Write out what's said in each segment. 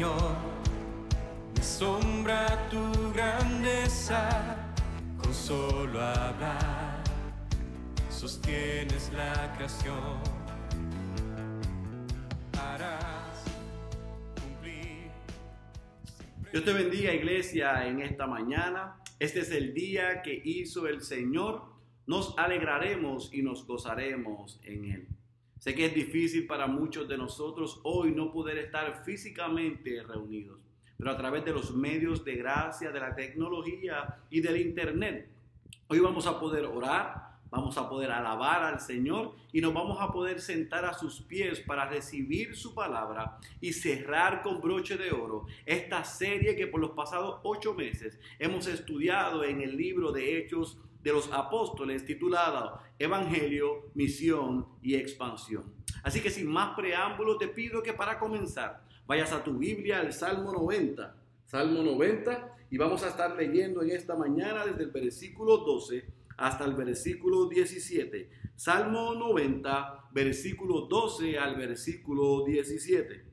Señor, me sombra tu grandeza, con solo hablar, sostienes la creación. Harás cumplir. Dios te bendiga iglesia en esta mañana. Este es el día que hizo el Señor. Nos alegraremos y nos gozaremos en él. Sé que es difícil para muchos de nosotros hoy no poder estar físicamente reunidos, pero a través de los medios de gracia, de la tecnología y del Internet, hoy vamos a poder orar, vamos a poder alabar al Señor y nos vamos a poder sentar a sus pies para recibir su palabra y cerrar con broche de oro esta serie que por los pasados ocho meses hemos estudiado en el libro de Hechos de los apóstoles titulada Evangelio, Misión y Expansión. Así que sin más preámbulo te pido que para comenzar vayas a tu Biblia al Salmo 90. Salmo 90 y vamos a estar leyendo en esta mañana desde el versículo 12 hasta el versículo 17. Salmo 90, versículo 12 al versículo 17.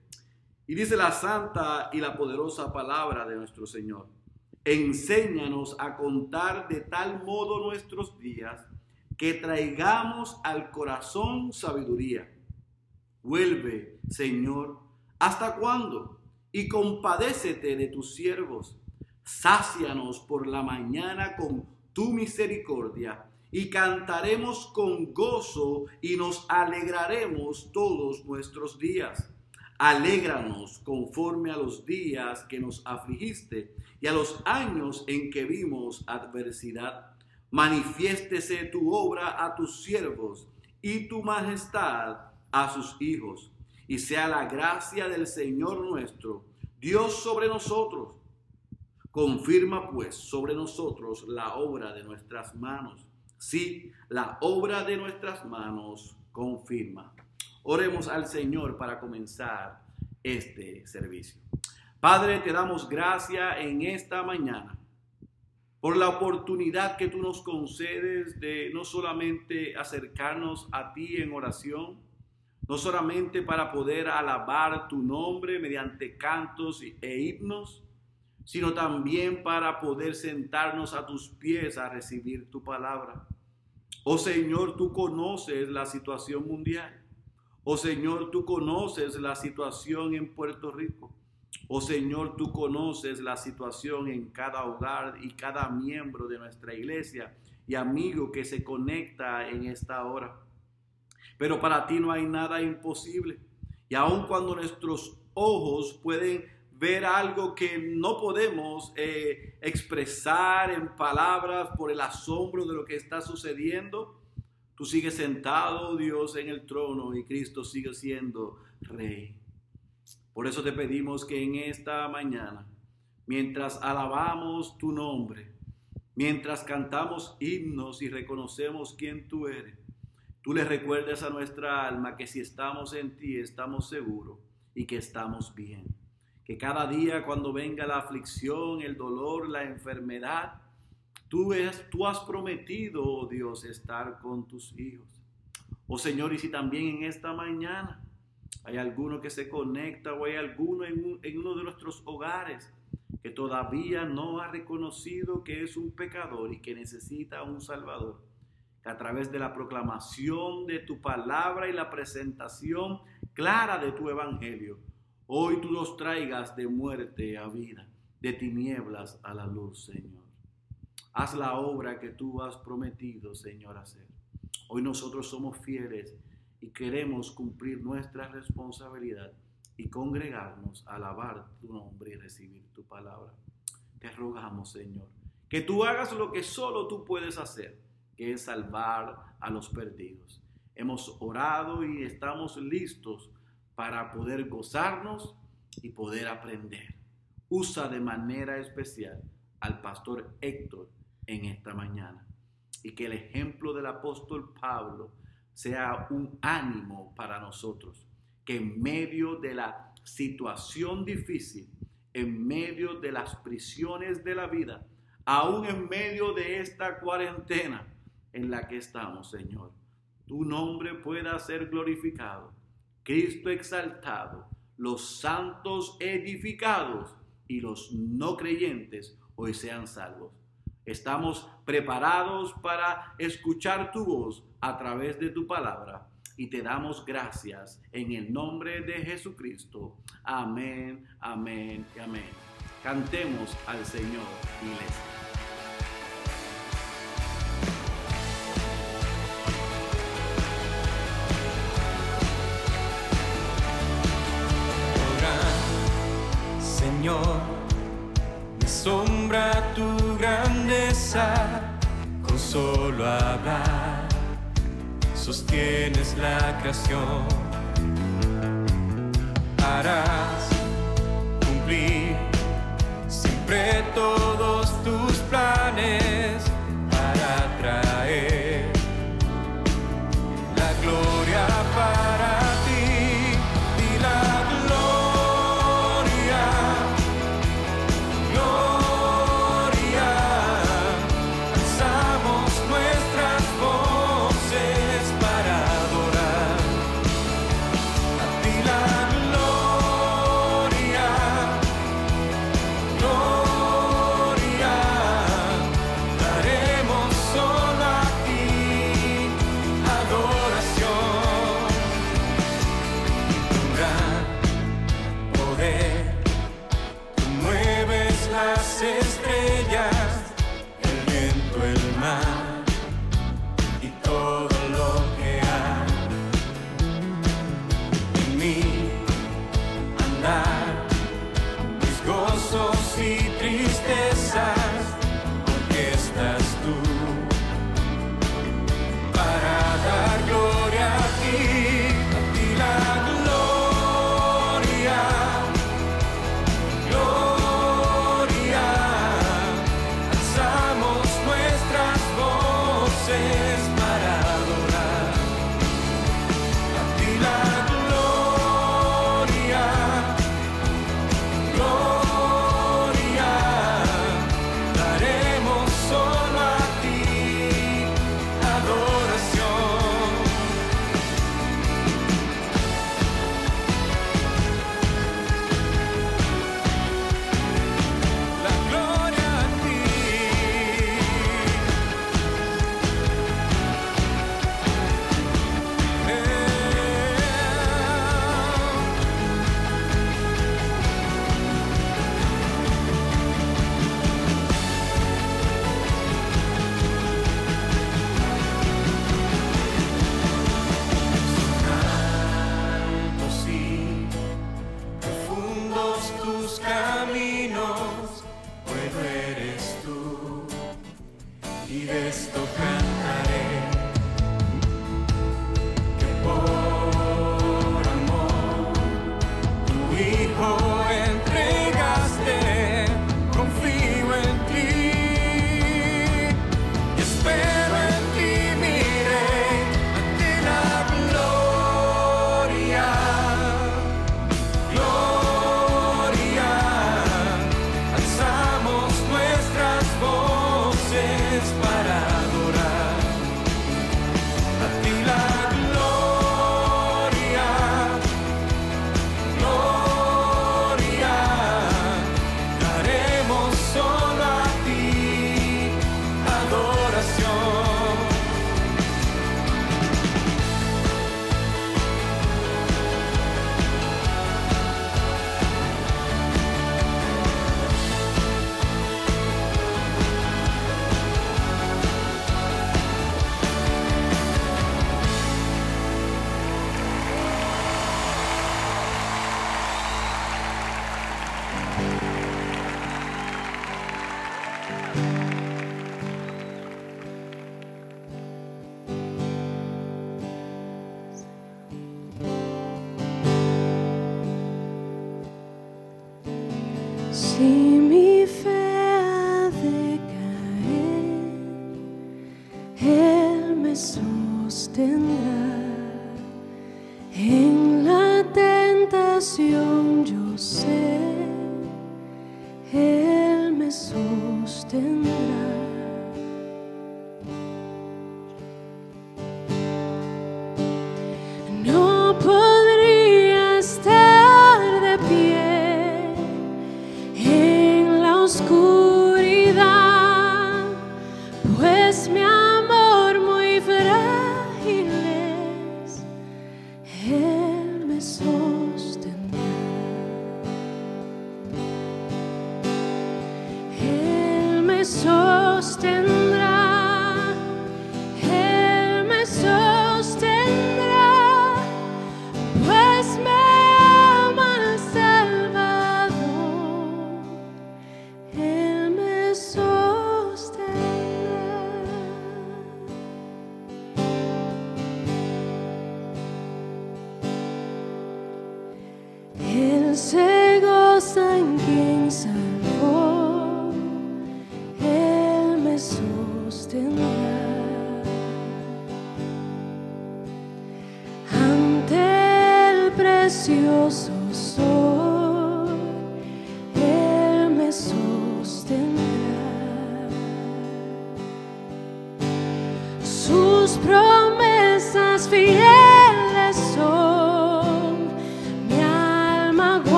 Y dice la santa y la poderosa palabra de nuestro Señor. Enséñanos a contar de tal modo nuestros días que traigamos al corazón sabiduría. Vuelve, Señor, ¿hasta cuándo? Y compadécete de tus siervos. Sácianos por la mañana con tu misericordia y cantaremos con gozo y nos alegraremos todos nuestros días. Alégranos conforme a los días que nos afligiste y a los años en que vimos adversidad. Manifiéstese tu obra a tus siervos y tu majestad a sus hijos. Y sea la gracia del Señor nuestro, Dios sobre nosotros. Confirma pues sobre nosotros la obra de nuestras manos. Sí, la obra de nuestras manos confirma. Oremos al Señor para comenzar este servicio. Padre, te damos gracia en esta mañana por la oportunidad que tú nos concedes de no solamente acercarnos a ti en oración, no solamente para poder alabar tu nombre mediante cantos e himnos, sino también para poder sentarnos a tus pies a recibir tu palabra. Oh Señor, tú conoces la situación mundial. Oh Señor, tú conoces la situación en Puerto Rico. Oh Señor, tú conoces la situación en cada hogar y cada miembro de nuestra iglesia y amigo que se conecta en esta hora. Pero para ti no hay nada imposible. Y aun cuando nuestros ojos pueden ver algo que no podemos eh, expresar en palabras por el asombro de lo que está sucediendo, Tú sigues sentado, Dios, en el trono y Cristo sigue siendo rey. Por eso te pedimos que en esta mañana, mientras alabamos tu nombre, mientras cantamos himnos y reconocemos quién tú eres, tú le recuerdes a nuestra alma que si estamos en ti estamos seguros y que estamos bien. Que cada día cuando venga la aflicción, el dolor, la enfermedad, Tú, tú has prometido, oh Dios, estar con tus hijos. Oh Señor, y si también en esta mañana hay alguno que se conecta o hay alguno en, uno de nuestros hogares que todavía no ha reconocido que es un pecador y que necesita un Salvador, que a través de la proclamación de tu palabra y la presentación clara de tu evangelio, hoy tú los traigas de muerte a vida, de tinieblas a la luz, Señor. Haz la obra que tú has prometido, Señor, hacer. Hoy nosotros somos fieles y queremos cumplir nuestra responsabilidad y congregarnos a alabar tu nombre y recibir tu palabra. Te rogamos, Señor, que tú hagas lo que solo tú puedes hacer, que es salvar a los perdidos. Hemos orado y estamos listos para poder gozarnos y poder aprender. Usa de manera especial al pastor Héctor en esta mañana. Y que el ejemplo del apóstol Pablo sea un ánimo para nosotros, que en medio de la situación difícil, en medio de las prisiones de la vida, aún en medio de esta cuarentena en la que estamos, Señor, tu nombre pueda ser glorificado, Cristo exaltado, los santos edificados y los no creyentes hoy sean salvos. Estamos preparados para escuchar tu voz a través de tu palabra y te damos gracias en el nombre de Jesucristo. Amén, amén y amén. Cantemos al Señor, iglesia. solo hablar, sostienes la creación. Harás cumplir siempre todo.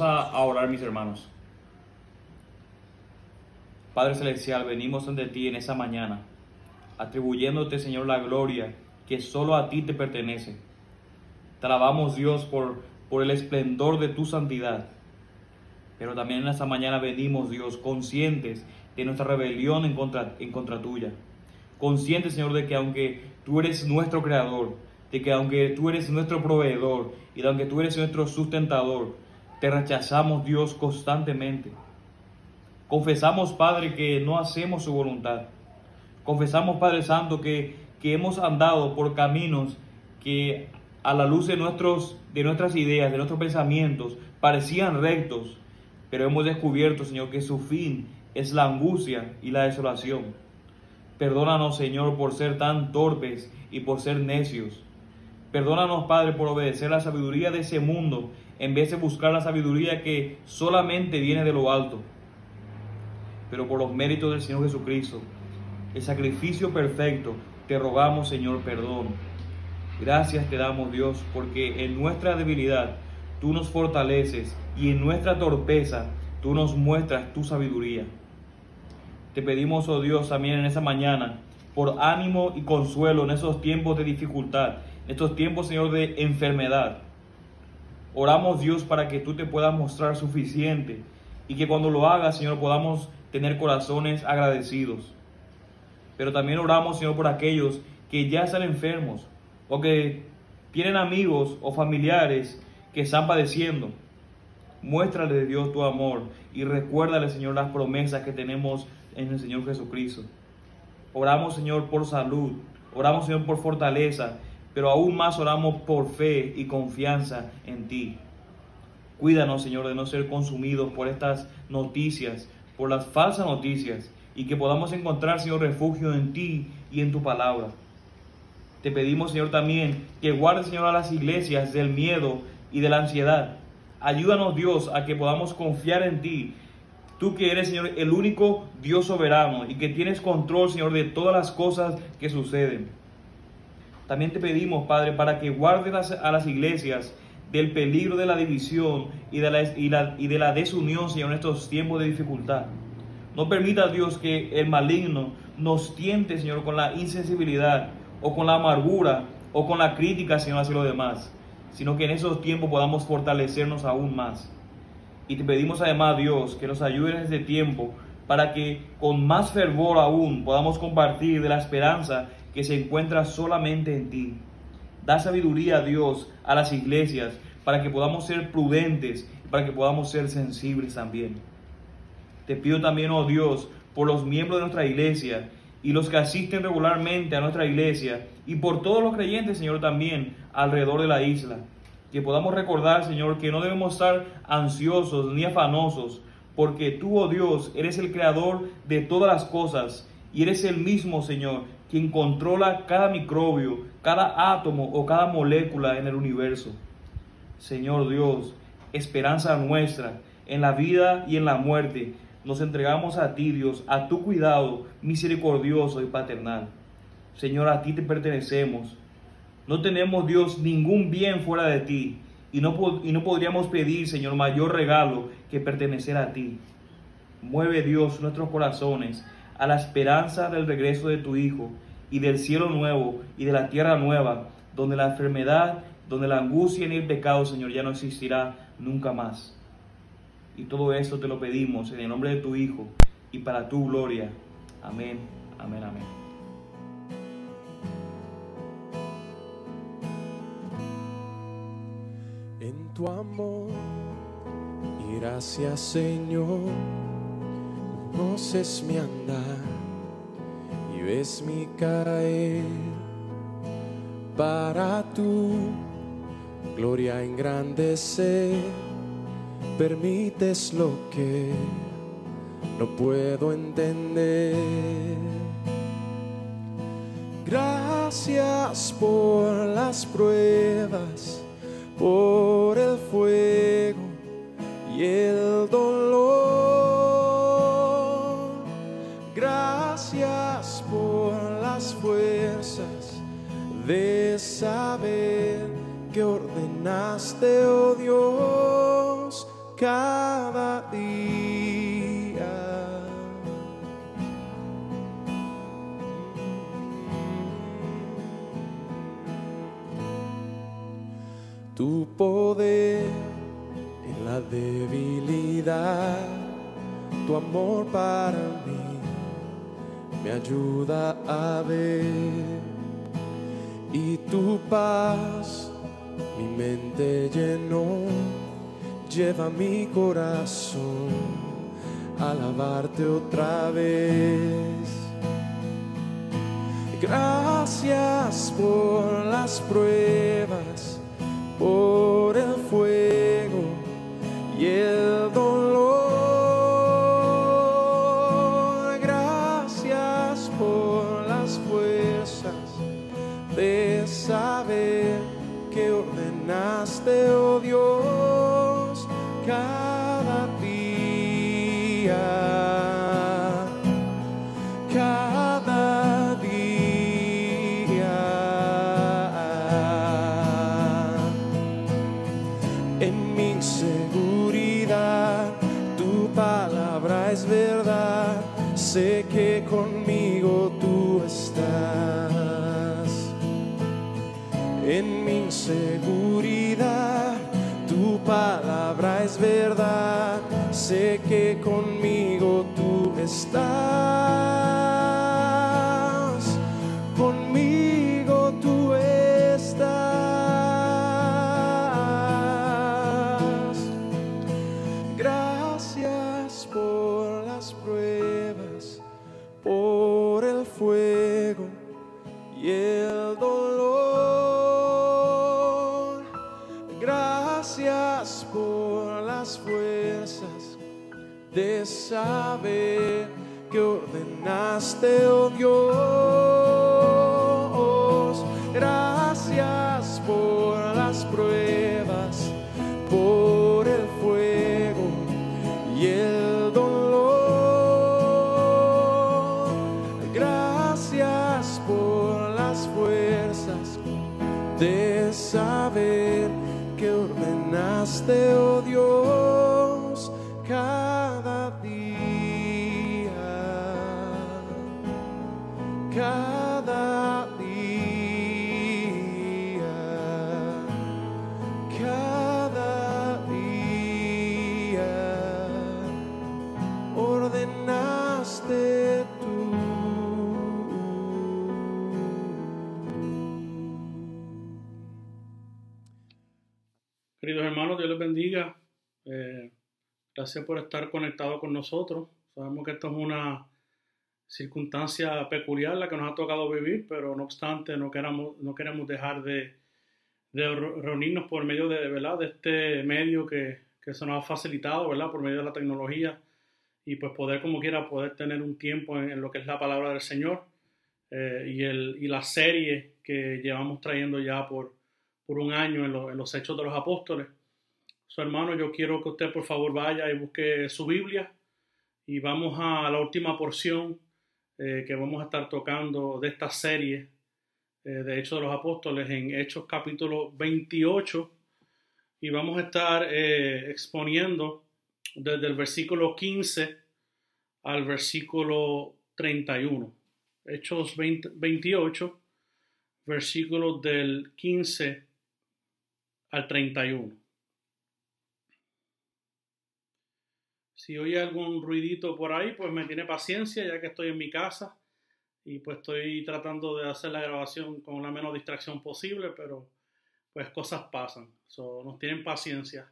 A, a orar, mis hermanos. Padre Celestial, venimos ante ti en esa mañana, atribuyéndote, Señor, la gloria que solo a ti te pertenece. Te alabamos, Dios, por, por el esplendor de tu santidad. Pero también en esa mañana venimos, Dios, conscientes de nuestra rebelión en contra, en contra tuya. Conscientes, Señor, de que aunque tú eres nuestro creador, de que aunque tú eres nuestro proveedor y de aunque tú eres nuestro sustentador, te rechazamos, Dios, constantemente. Confesamos, Padre, que no hacemos su voluntad. Confesamos, Padre Santo, que, que hemos andado por caminos que a la luz de, nuestros, de nuestras ideas, de nuestros pensamientos, parecían rectos, pero hemos descubierto, Señor, que su fin es la angustia y la desolación. Perdónanos, Señor, por ser tan torpes y por ser necios. Perdónanos, Padre, por obedecer la sabiduría de ese mundo en vez de buscar la sabiduría que solamente viene de lo alto. Pero por los méritos del Señor Jesucristo, el sacrificio perfecto, te rogamos, Señor, perdón. Gracias te damos, Dios, porque en nuestra debilidad tú nos fortaleces y en nuestra torpeza tú nos muestras tu sabiduría. Te pedimos, oh Dios, también en esa mañana, por ánimo y consuelo en esos tiempos de dificultad, en estos tiempos, Señor, de enfermedad. Oramos, Dios, para que tú te puedas mostrar suficiente y que cuando lo hagas, Señor, podamos tener corazones agradecidos. Pero también oramos, Señor, por aquellos que ya están enfermos o que tienen amigos o familiares que están padeciendo. Muéstrale, Dios, tu amor y recuérdale, Señor, las promesas que tenemos en el Señor Jesucristo. Oramos, Señor, por salud. Oramos, Señor, por fortaleza. Pero aún más oramos por fe y confianza en ti. Cuídanos, Señor, de no ser consumidos por estas noticias, por las falsas noticias, y que podamos encontrar, Señor, refugio en ti y en tu palabra. Te pedimos, Señor, también que guarde, Señor, a las iglesias del miedo y de la ansiedad. Ayúdanos, Dios, a que podamos confiar en ti. Tú que eres, Señor, el único Dios soberano y que tienes control, Señor, de todas las cosas que suceden. También te pedimos, Padre, para que guardes a las iglesias del peligro de la división y de la, y, la, y de la desunión, Señor, en estos tiempos de dificultad. No permita, Dios, que el maligno nos tiente, Señor, con la insensibilidad o con la amargura o con la crítica, Señor, hacia los demás, sino que en esos tiempos podamos fortalecernos aún más. Y te pedimos además, Dios, que nos ayude en este tiempo para que con más fervor aún podamos compartir de la esperanza que se encuentra solamente en ti. Da sabiduría, Dios, a las iglesias para que podamos ser prudentes, para que podamos ser sensibles también. Te pido también, oh Dios, por los miembros de nuestra iglesia y los que asisten regularmente a nuestra iglesia y por todos los creyentes, Señor, también alrededor de la isla. Que podamos recordar, Señor, que no debemos estar ansiosos ni afanosos, porque tú, oh Dios, eres el creador de todas las cosas y eres el mismo, Señor, quien controla cada microbio, cada átomo o cada molécula en el universo. Señor Dios, esperanza nuestra en la vida y en la muerte, nos entregamos a ti, Dios, a tu cuidado misericordioso y paternal. Señor, a ti te pertenecemos. No tenemos, Dios, ningún bien fuera de ti. Y no, y no podríamos pedir, Señor, mayor regalo que pertenecer a ti. Mueve, Dios, nuestros corazones a la esperanza del regreso de tu Hijo y del cielo nuevo y de la tierra nueva, donde la enfermedad, donde la angustia ni el pecado, Señor, ya no existirá nunca más. Y todo esto te lo pedimos en el nombre de tu Hijo y para tu gloria. Amén, amén, amén. Tu amor y gracias Señor, conoces mi andar y ves mi caer para tu gloria engrandecer permites lo que no puedo entender. Gracias por las pruebas, por el fuego y el dolor. De saber que ordenaste, oh Dios, cada día. Tu poder en la debilidad, tu amor para mí me ayuda a ver tu paz mi mente llenó, lleva mi corazón a alabarte otra vez. Gracias por las pruebas, por ordenaste, gracias por estar conectados con nosotros. Sabemos que esto es una circunstancia peculiar la que nos ha tocado vivir, pero no obstante no queramos, no queremos dejar de, de re- reunirnos por medio de, ¿verdad? de este medio que, que se nos ha facilitado, ¿verdad? por medio de la tecnología y pues poder como quiera poder tener un tiempo en, en lo que es la palabra del Señor eh, y, el, y la serie que llevamos trayendo ya por, por un año en, lo- en los Hechos de los Apóstoles. Su hermano, yo quiero que usted por favor vaya y busque su Biblia y vamos a la última porción eh, que vamos a estar tocando de esta serie eh, de Hechos de los Apóstoles en Hechos capítulo 28 y vamos a estar eh, exponiendo desde el versículo 15 al versículo 31. Hechos 20 28, versículos del 15 al 31. Si oye algún ruidito por ahí, pues me tiene paciencia ya que estoy en mi casa y pues estoy tratando de hacer la grabación con la menos distracción posible, pero pues cosas pasan. So, nos tienen paciencia.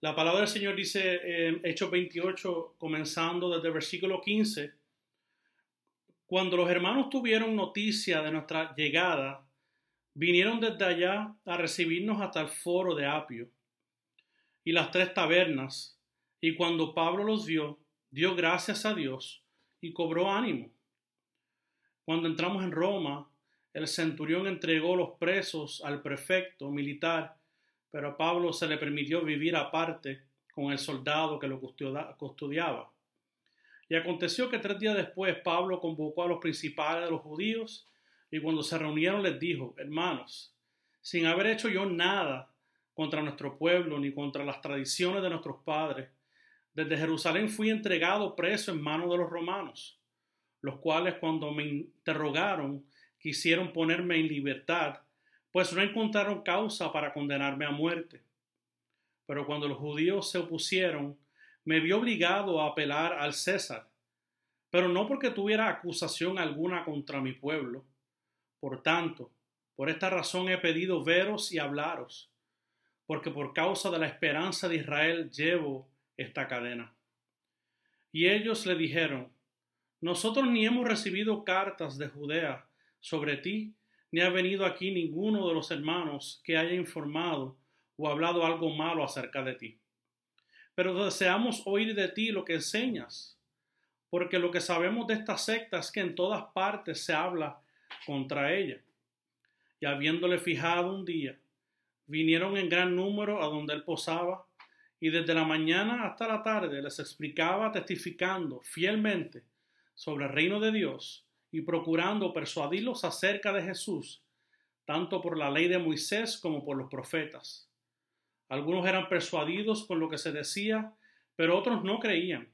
La palabra del Señor dice en Hechos 28, comenzando desde el versículo 15, cuando los hermanos tuvieron noticia de nuestra llegada, vinieron desde allá a recibirnos hasta el foro de Apio y las tres tabernas, y cuando Pablo los vio, dio gracias a Dios y cobró ánimo. Cuando entramos en Roma, el centurión entregó los presos al prefecto militar, pero a Pablo se le permitió vivir aparte con el soldado que lo custodia- custodiaba. Y aconteció que tres días después Pablo convocó a los principales de los judíos y cuando se reunieron les dijo, hermanos, sin haber hecho yo nada contra nuestro pueblo ni contra las tradiciones de nuestros padres, desde Jerusalén fui entregado preso en manos de los romanos, los cuales cuando me interrogaron quisieron ponerme en libertad, pues no encontraron causa para condenarme a muerte. Pero cuando los judíos se opusieron, me vi obligado a apelar al César, pero no porque tuviera acusación alguna contra mi pueblo. Por tanto, por esta razón he pedido veros y hablaros, porque por causa de la esperanza de Israel llevo esta cadena. Y ellos le dijeron, nosotros ni hemos recibido cartas de Judea sobre ti, ni ha venido aquí ninguno de los hermanos que haya informado o hablado algo malo acerca de ti. Pero deseamos oír de ti lo que enseñas, porque lo que sabemos de esta secta es que en todas partes se habla contra ella. Y habiéndole fijado un día, vinieron en gran número a donde él posaba, y desde la mañana hasta la tarde les explicaba testificando fielmente sobre el reino de Dios y procurando persuadirlos acerca de Jesús, tanto por la ley de Moisés como por los profetas. Algunos eran persuadidos con lo que se decía, pero otros no creían.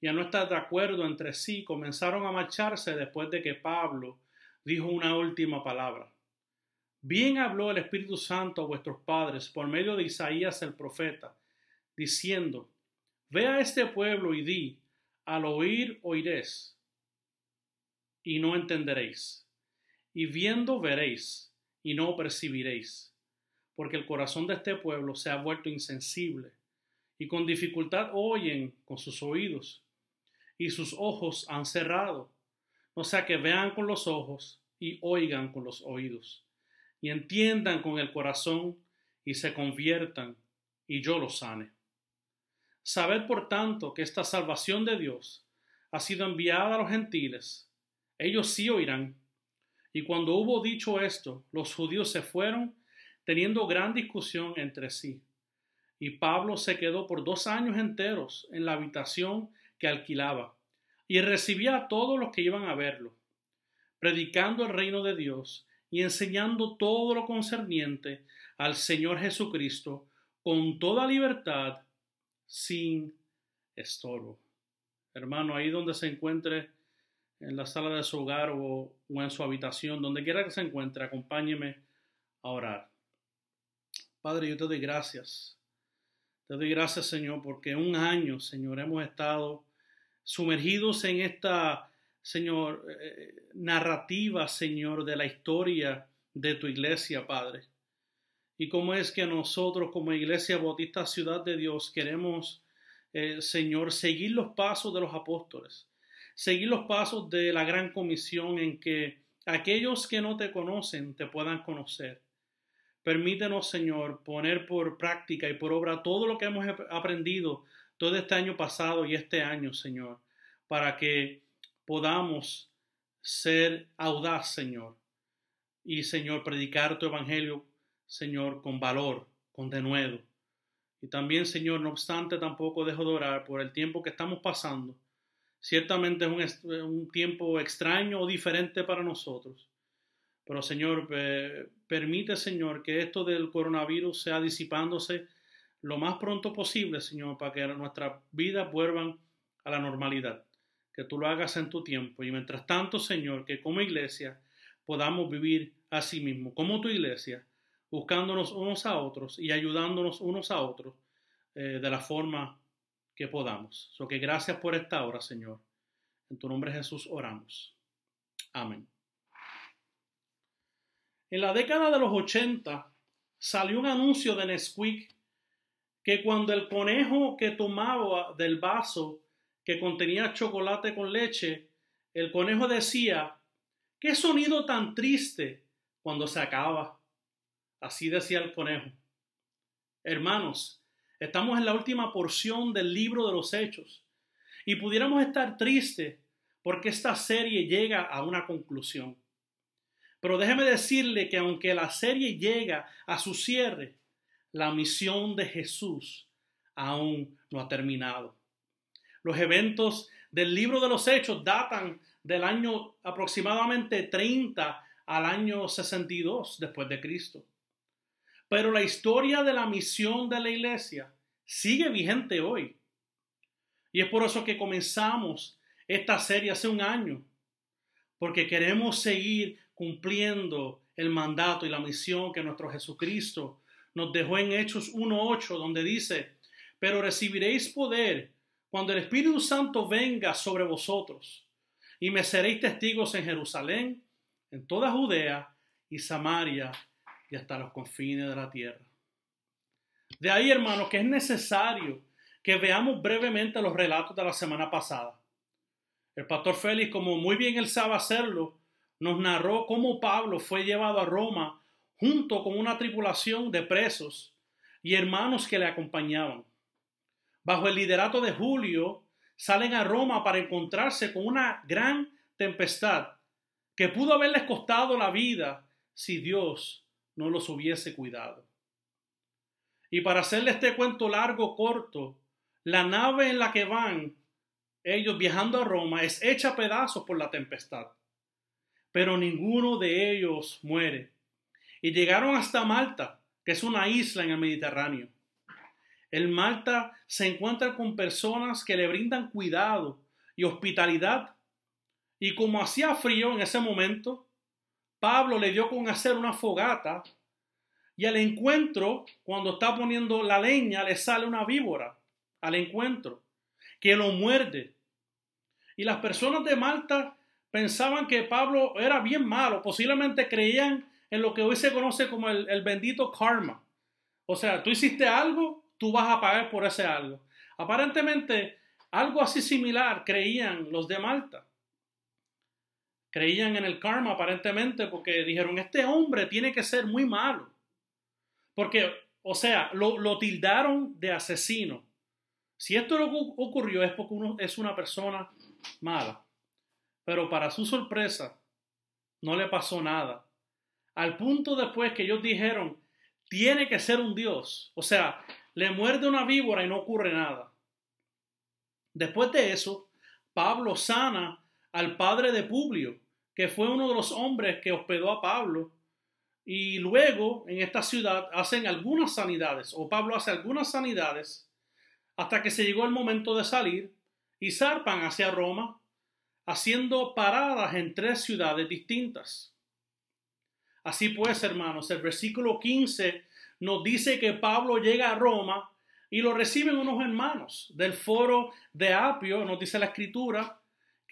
Y a no estar de acuerdo entre sí, comenzaron a marcharse después de que Pablo dijo una última palabra. Bien habló el Espíritu Santo a vuestros padres por medio de Isaías el profeta, diciendo, Ve a este pueblo y di, al oír oiréis, y no entenderéis, y viendo veréis, y no percibiréis, porque el corazón de este pueblo se ha vuelto insensible, y con dificultad oyen con sus oídos y sus ojos han cerrado. O sea que vean con los ojos y oigan con los oídos y entiendan con el corazón y se conviertan y yo los sane. Sabed por tanto que esta salvación de Dios ha sido enviada a los gentiles. Ellos sí oirán. Y cuando hubo dicho esto, los judíos se fueron teniendo gran discusión entre sí. Y Pablo se quedó por dos años enteros en la habitación que alquilaba y recibía a todos los que iban a verlo, predicando el reino de Dios y enseñando todo lo concerniente al Señor Jesucristo con toda libertad, sin estorbo. Hermano, ahí donde se encuentre, en la sala de su hogar o, en su habitación, donde quiera que se encuentre, acompáñeme a orar. Padre, yo te doy gracias. Te doy gracias, Señor, porque un año, Señor, hemos estado sumergidos en esta, Señor, eh, narrativa, Señor, de la historia de tu iglesia, Padre. Y cómo es que nosotros como Iglesia Bautista Ciudad de Dios queremos, eh, Señor, seguir los pasos de los apóstoles, seguir los pasos de la gran comisión en que aquellos que no te conocen te puedan conocer. Permítenos, Señor, poner por práctica y por obra todo lo que hemos aprendido todo este año pasado y este año, Señor, para que podamos ser audaz, Señor, y, Señor, predicar tu evangelio, Señor, con valor, con denuedo. Y también, Señor, no obstante, tampoco dejo de orar por el tiempo que estamos pasando. Ciertamente es un, tiempo extraño o diferente para nosotros. Pero, Señor, permite, Señor, que esto del coronavirus sea disipándose lo más pronto posible, Señor, para que nuestras vidas vuelvan a la normalidad. Que tú lo hagas en tu tiempo. Y mientras tanto, Señor, que como iglesia podamos vivir a mismo, como tu iglesia, buscándonos unos a otros y ayudándonos unos a otros eh, de la forma que podamos. So que gracias por esta hora, Señor. En tu nombre Jesús oramos. Amén. En la década de los 80 salió un anuncio de Nesquik que cuando el conejo que tomaba del vaso que contenía chocolate con leche, el conejo decía, qué sonido tan triste cuando se acaba. Así decía el conejo. Hermanos, estamos en la última porción del libro de los hechos y pudiéramos estar tristes porque esta serie llega a una conclusión. Pero déjeme decirle que aunque la serie llega a su cierre, la misión de Jesús aún no ha terminado. Los eventos del libro de los Hechos datan del año aproximadamente 30 al año 62 después de Cristo. Pero la historia de la misión de la iglesia sigue vigente hoy. Y es por eso que comenzamos esta serie hace un año, porque queremos seguir cumpliendo el mandato y la misión que nuestro Jesucristo nos dejó en Hechos 1.8, donde dice, pero recibiréis poder cuando el Espíritu Santo venga sobre vosotros, y me seréis testigos en Jerusalén, en toda Judea y Samaria y hasta los confines de la tierra. De ahí, hermanos, que es necesario que veamos brevemente los relatos de la semana pasada. El pastor Félix, como muy bien él sabe hacerlo, nos narró cómo Pablo fue llevado a Roma junto con una tripulación de presos y hermanos que le acompañaban. Bajo el liderato de Julio, salen a Roma para encontrarse con una gran tempestad que pudo haberles costado la vida si Dios no los hubiese cuidado. Y para hacerle este cuento largo, corto, la nave en la que van ellos viajando a Roma es hecha pedazos por la tempestad. Pero ninguno de ellos muere y llegaron hasta Malta, que es una isla en el Mediterráneo. En Malta se encuentra con personas que le brindan cuidado y hospitalidad. Y como hacía frío en ese momento, Pablo le dio con hacer una fogata y al encuentro, cuando está poniendo la leña, le sale una víbora al encuentro que lo muerde. Y las personas de Malta pensaban que Pablo era bien malo, posiblemente creían en lo que hoy se conoce como el, bendito karma. O sea, tú hiciste algo, tú vas a pagar por ese algo. Aparentemente, algo así similar creían los de Malta. Creían en el karma aparentemente porque dijeron, este hombre tiene que ser muy malo. Porque, o sea, lo, lo tildaron de asesino. Si esto lo ocurrió es porque uno es una persona mala. Pero para su sorpresa, no le pasó nada. Al punto después que ellos dijeron, tiene que ser un Dios. O sea, le muerde una víbora y no ocurre nada. Después de eso, Pablo sana al padre de Publio, que fue uno de los hombres que hospedó a Pablo. Y luego en esta ciudad hacen algunas sanidades, o Pablo hace algunas sanidades, hasta que se llegó el momento de salir y zarpan hacia Roma, haciendo paradas en tres ciudades distintas. Así pues, hermanos, el versículo 15 nos dice que Pablo llega a Roma y lo reciben unos hermanos del foro de Apio, nos dice la escritura,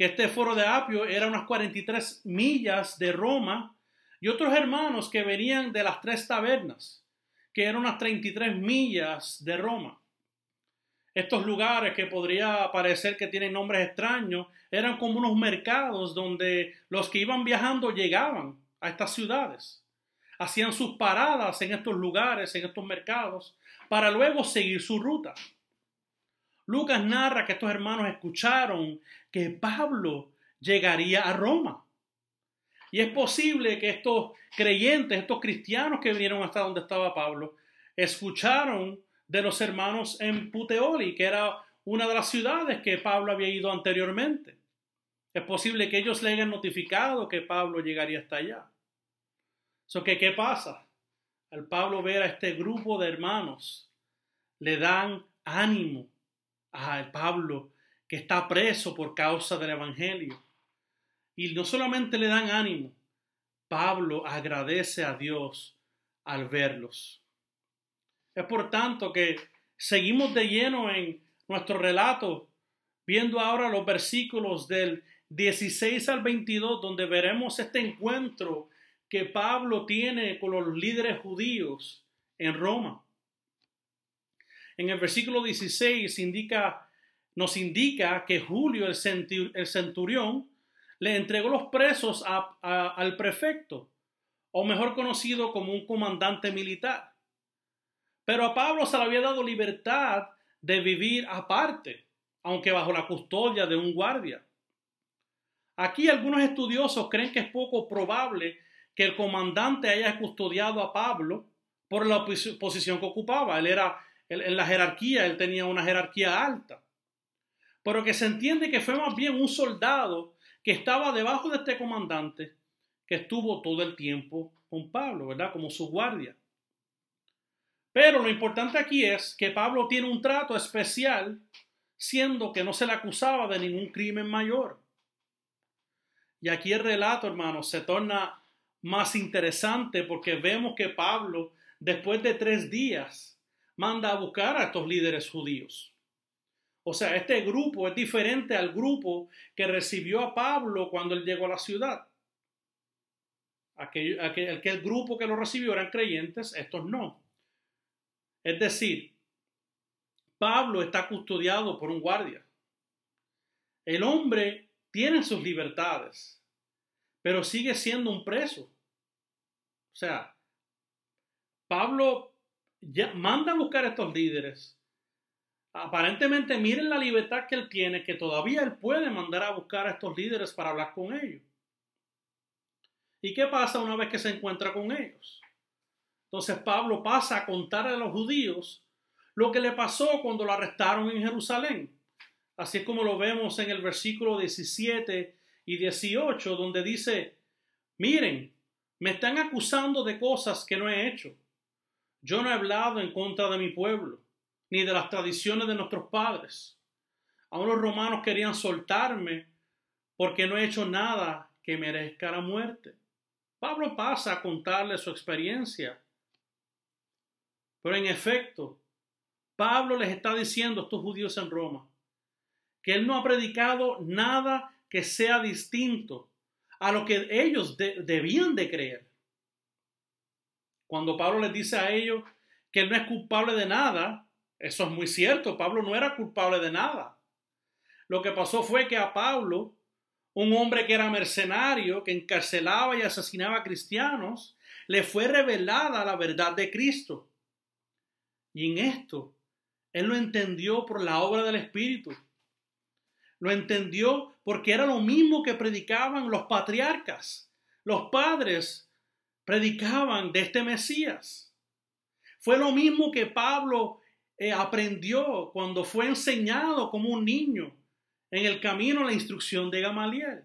que este foro de Apio era unas 43 millas de Roma, y otros hermanos que venían de las tres tabernas, que eran unas 33 millas de Roma. Estos lugares que podría parecer que tienen nombres extraños, eran como unos mercados donde los que iban viajando llegaban a estas ciudades. Hacían sus paradas en estos lugares, en estos mercados, para luego seguir su ruta. Lucas narra que estos hermanos escucharon que Pablo llegaría a Roma. Y es posible que estos creyentes, estos cristianos que vinieron hasta donde estaba Pablo, escucharon de los hermanos en Puteoli, que era una de las ciudades que Pablo había ido anteriormente. Es posible que ellos le hayan notificado que Pablo llegaría hasta allá. So ¿Qué pasa? Al Pablo ver a este grupo de hermanos, le dan ánimo a Pablo que está preso por causa del Evangelio. Y no solamente le dan ánimo, Pablo agradece a Dios al verlos. Es por tanto que seguimos de lleno en nuestro relato, viendo ahora los versículos del 16 al 22, donde veremos este encuentro que Pablo tiene con los líderes judíos en Roma. En el versículo 16 indica, nos indica que Julio, el, centurión, le entregó los presos al prefecto, o mejor conocido como un comandante militar. Pero a Pablo se le había dado libertad de vivir aparte, aunque bajo la custodia de un guardia. Aquí algunos estudiosos creen que es poco probable que el comandante haya custodiado a Pablo por la posición que ocupaba. Él era en la jerarquía, él tenía una jerarquía alta. Pero que se entiende que fue más bien un soldado que estaba debajo de este comandante que estuvo todo el tiempo con Pablo, ¿verdad? Como su guardia. Pero lo importante aquí es que Pablo tiene un trato especial, siendo que no se le acusaba de ningún crimen mayor. Y aquí el relato, hermanos, se torna más interesante porque vemos que Pablo, después de tres días, manda a buscar a estos líderes judíos. O sea, este grupo es diferente al grupo que recibió a Pablo cuando él llegó a la ciudad. Aquel, aquel, grupo que lo recibió eran creyentes, estos no. Es decir, Pablo está custodiado por un guardia. El hombre tiene sus libertades, pero sigue siendo un preso. O sea, Pablo ya manda a buscar a estos líderes. Aparentemente miren la libertad que él tiene, que todavía él puede mandar a buscar a estos líderes para hablar con ellos. ¿Y qué pasa una vez que se encuentra con ellos? Entonces Pablo pasa a contar a los judíos lo que le pasó cuando lo arrestaron en Jerusalén. Así es como lo vemos en el versículo 17 y 18, donde dice, miren, me están acusando de cosas que no he hecho. Yo no he hablado en contra de mi pueblo, ni de las tradiciones de nuestros padres. Aún los romanos querían soltarme porque no he hecho nada que merezca la muerte. Pablo pasa a contarle su experiencia. Pero en efecto, Pablo les está diciendo a estos judíos en Roma que él no ha predicado nada que sea distinto a lo que ellos debían de creer. Cuando Pablo les dice a ellos que él no es culpable de nada, Eso es muy cierto, Pablo no era culpable de nada. Lo que pasó fue que a Pablo, un hombre que era mercenario, que encarcelaba y asesinaba a cristianos, le fue revelada la verdad de Cristo. Y en esto, él lo entendió por la obra del Espíritu. Lo entendió porque era lo mismo que predicaban los patriarcas. Los padres predicaban de este Mesías. Fue lo mismo que Pablo eh, aprendió cuando fue enseñado como un niño en el camino a la instrucción de Gamaliel.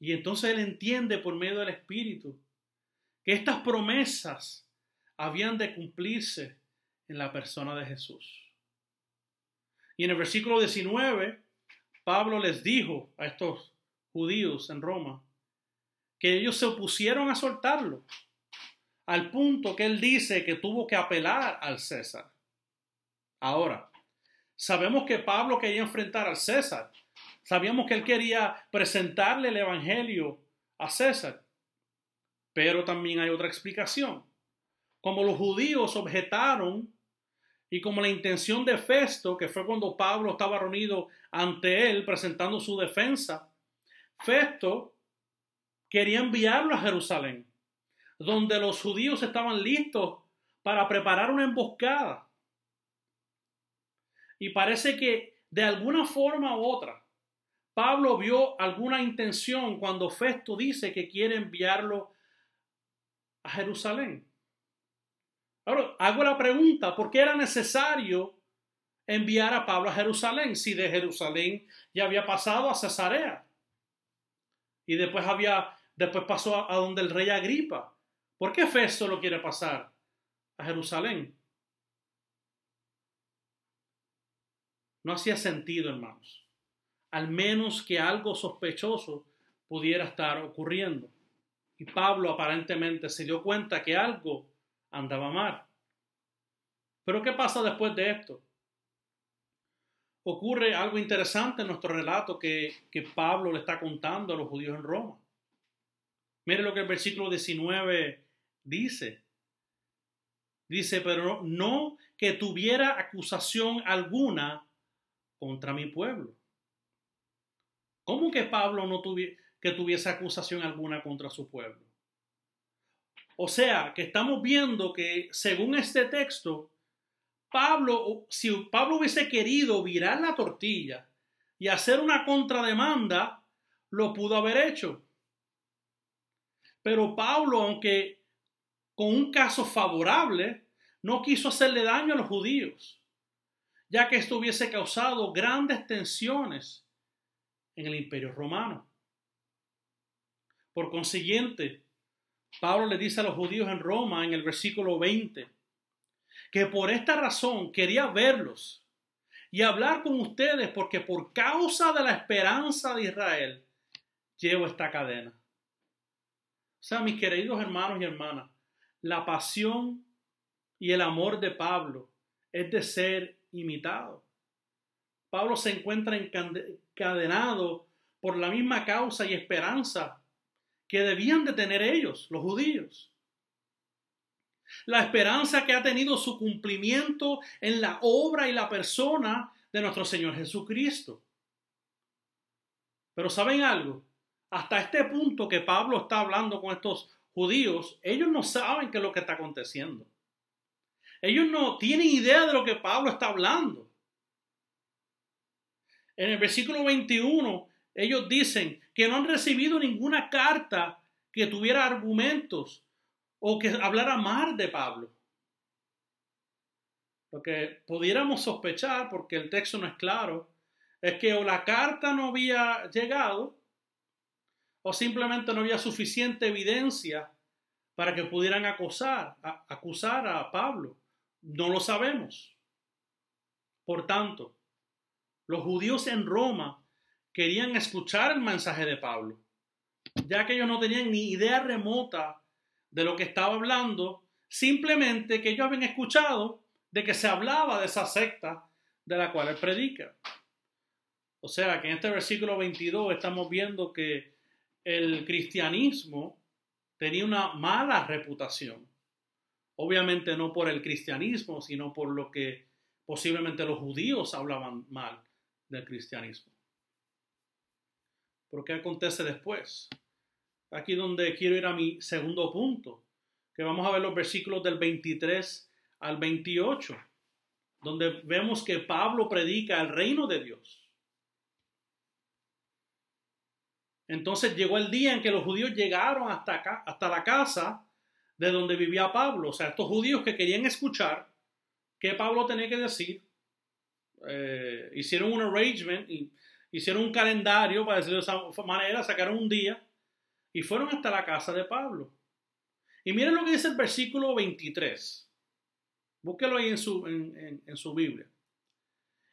Y entonces él entiende por medio del Espíritu que estas promesas habían de cumplirse en la persona de Jesús. Y en el versículo 19, Pablo les dijo a estos judíos en Roma que ellos se opusieron a soltarlo, al punto que él dice que tuvo que apelar al César. Ahora, sabemos que Pablo quería enfrentar al César, sabíamos que él quería presentarle el Evangelio a César, pero también hay otra explicación. Como los judíos objetaron y como la intención de Festo, que fue cuando Pablo estaba reunido ante él presentando su defensa, Festo quería enviarlo a Jerusalén, donde los judíos estaban listos para preparar una emboscada. Y parece que de alguna forma u otra, Pablo vio alguna intención cuando Festo dice que quiere enviarlo a Jerusalén. Ahora, hago la pregunta, ¿por qué era necesario enviar a Pablo a Jerusalén si de Jerusalén ya había pasado a Cesarea? Y después había después pasó a, donde el rey Agripa. ¿Por qué Festo lo quiere pasar a Jerusalén? No hacía sentido, hermanos. Al menos que algo sospechoso pudiera estar ocurriendo. Y Pablo aparentemente se dio cuenta que algo andaba mal. Pero ¿qué pasa después de esto? Ocurre algo interesante en nuestro relato que, Pablo le está contando a los judíos en Roma. Mire lo que el versículo 19 dice. Dice, pero no que tuviera acusación alguna contra mi pueblo. ¿Cómo que Pablo no tuviera que tuviese acusación alguna contra su pueblo? O sea, que estamos viendo que según este texto, Pablo, si Pablo hubiese querido virar la tortilla y hacer una contrademanda, lo pudo haber hecho. Pero Pablo, aunque con un caso favorable, no quiso hacerle daño a los judíos, ya que esto hubiese causado grandes tensiones en el imperio romano. Por consiguiente, Pablo le dice a los judíos en Roma en el versículo 20 que por esta razón quería verlos y hablar con ustedes porque por causa de la esperanza de Israel llevo esta cadena. O sea, mis queridos hermanos y hermanas, la pasión y el amor de Pablo es de ser imitado. Pablo se encuentra encadenado por la misma causa y esperanza que debían de tener ellos, los judíos. La esperanza que ha tenido su cumplimiento en la obra y la persona de nuestro Señor Jesucristo. Pero ¿saben algo? hasta este punto que Pablo está hablando con estos judíos, ellos no saben qué es lo que está aconteciendo. Ellos no tienen idea de lo que Pablo está hablando. En el versículo 21, ellos dicen que no han recibido ninguna carta que tuviera argumentos o que hablara mal de Pablo. Lo que pudiéramos sospechar, porque el texto no es claro, es que o la carta no había llegado o simplemente no había suficiente evidencia para que pudieran acusar, a, acusar a Pablo. No lo sabemos. Por tanto, los judíos en Roma querían escuchar el mensaje de Pablo, ya que ellos no tenían ni idea remota de lo que estaba hablando, simplemente que ellos habían escuchado de que se hablaba de esa secta de la cual él predica. O sea que en este versículo 22 estamos viendo que el cristianismo tenía una mala reputación. Obviamente no por el cristianismo, sino por lo que posiblemente los judíos hablaban mal del cristianismo. ¿Pero qué acontece después? Aquí donde quiero ir a mi segundo punto, que vamos a ver los versículos del 23 al 28, donde vemos que Pablo predica el reino de Dios. Entonces llegó el día en que los judíos llegaron hasta acá, hasta la casa de donde vivía Pablo. O sea, estos judíos que querían escuchar qué Pablo tenía que decir, eh, hicieron un arrangement, hicieron un calendario, para decirlo de esa manera, sacaron un día y fueron hasta la casa de Pablo. Y miren lo que dice el versículo 23. Búsquelo ahí en su, en su Biblia.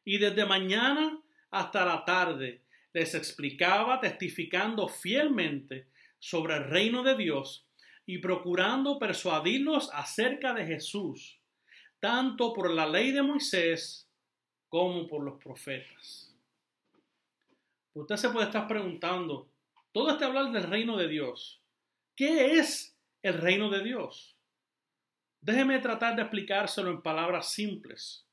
Y desde mañana hasta la tarde les explicaba testificando fielmente sobre el reino de Dios y procurando persuadirlos acerca de Jesús, tanto por la ley de Moisés como por los profetas. Usted se puede estar preguntando, todo este hablar del reino de Dios, ¿qué es el reino de Dios? Déjeme tratar de explicárselo en palabras simples.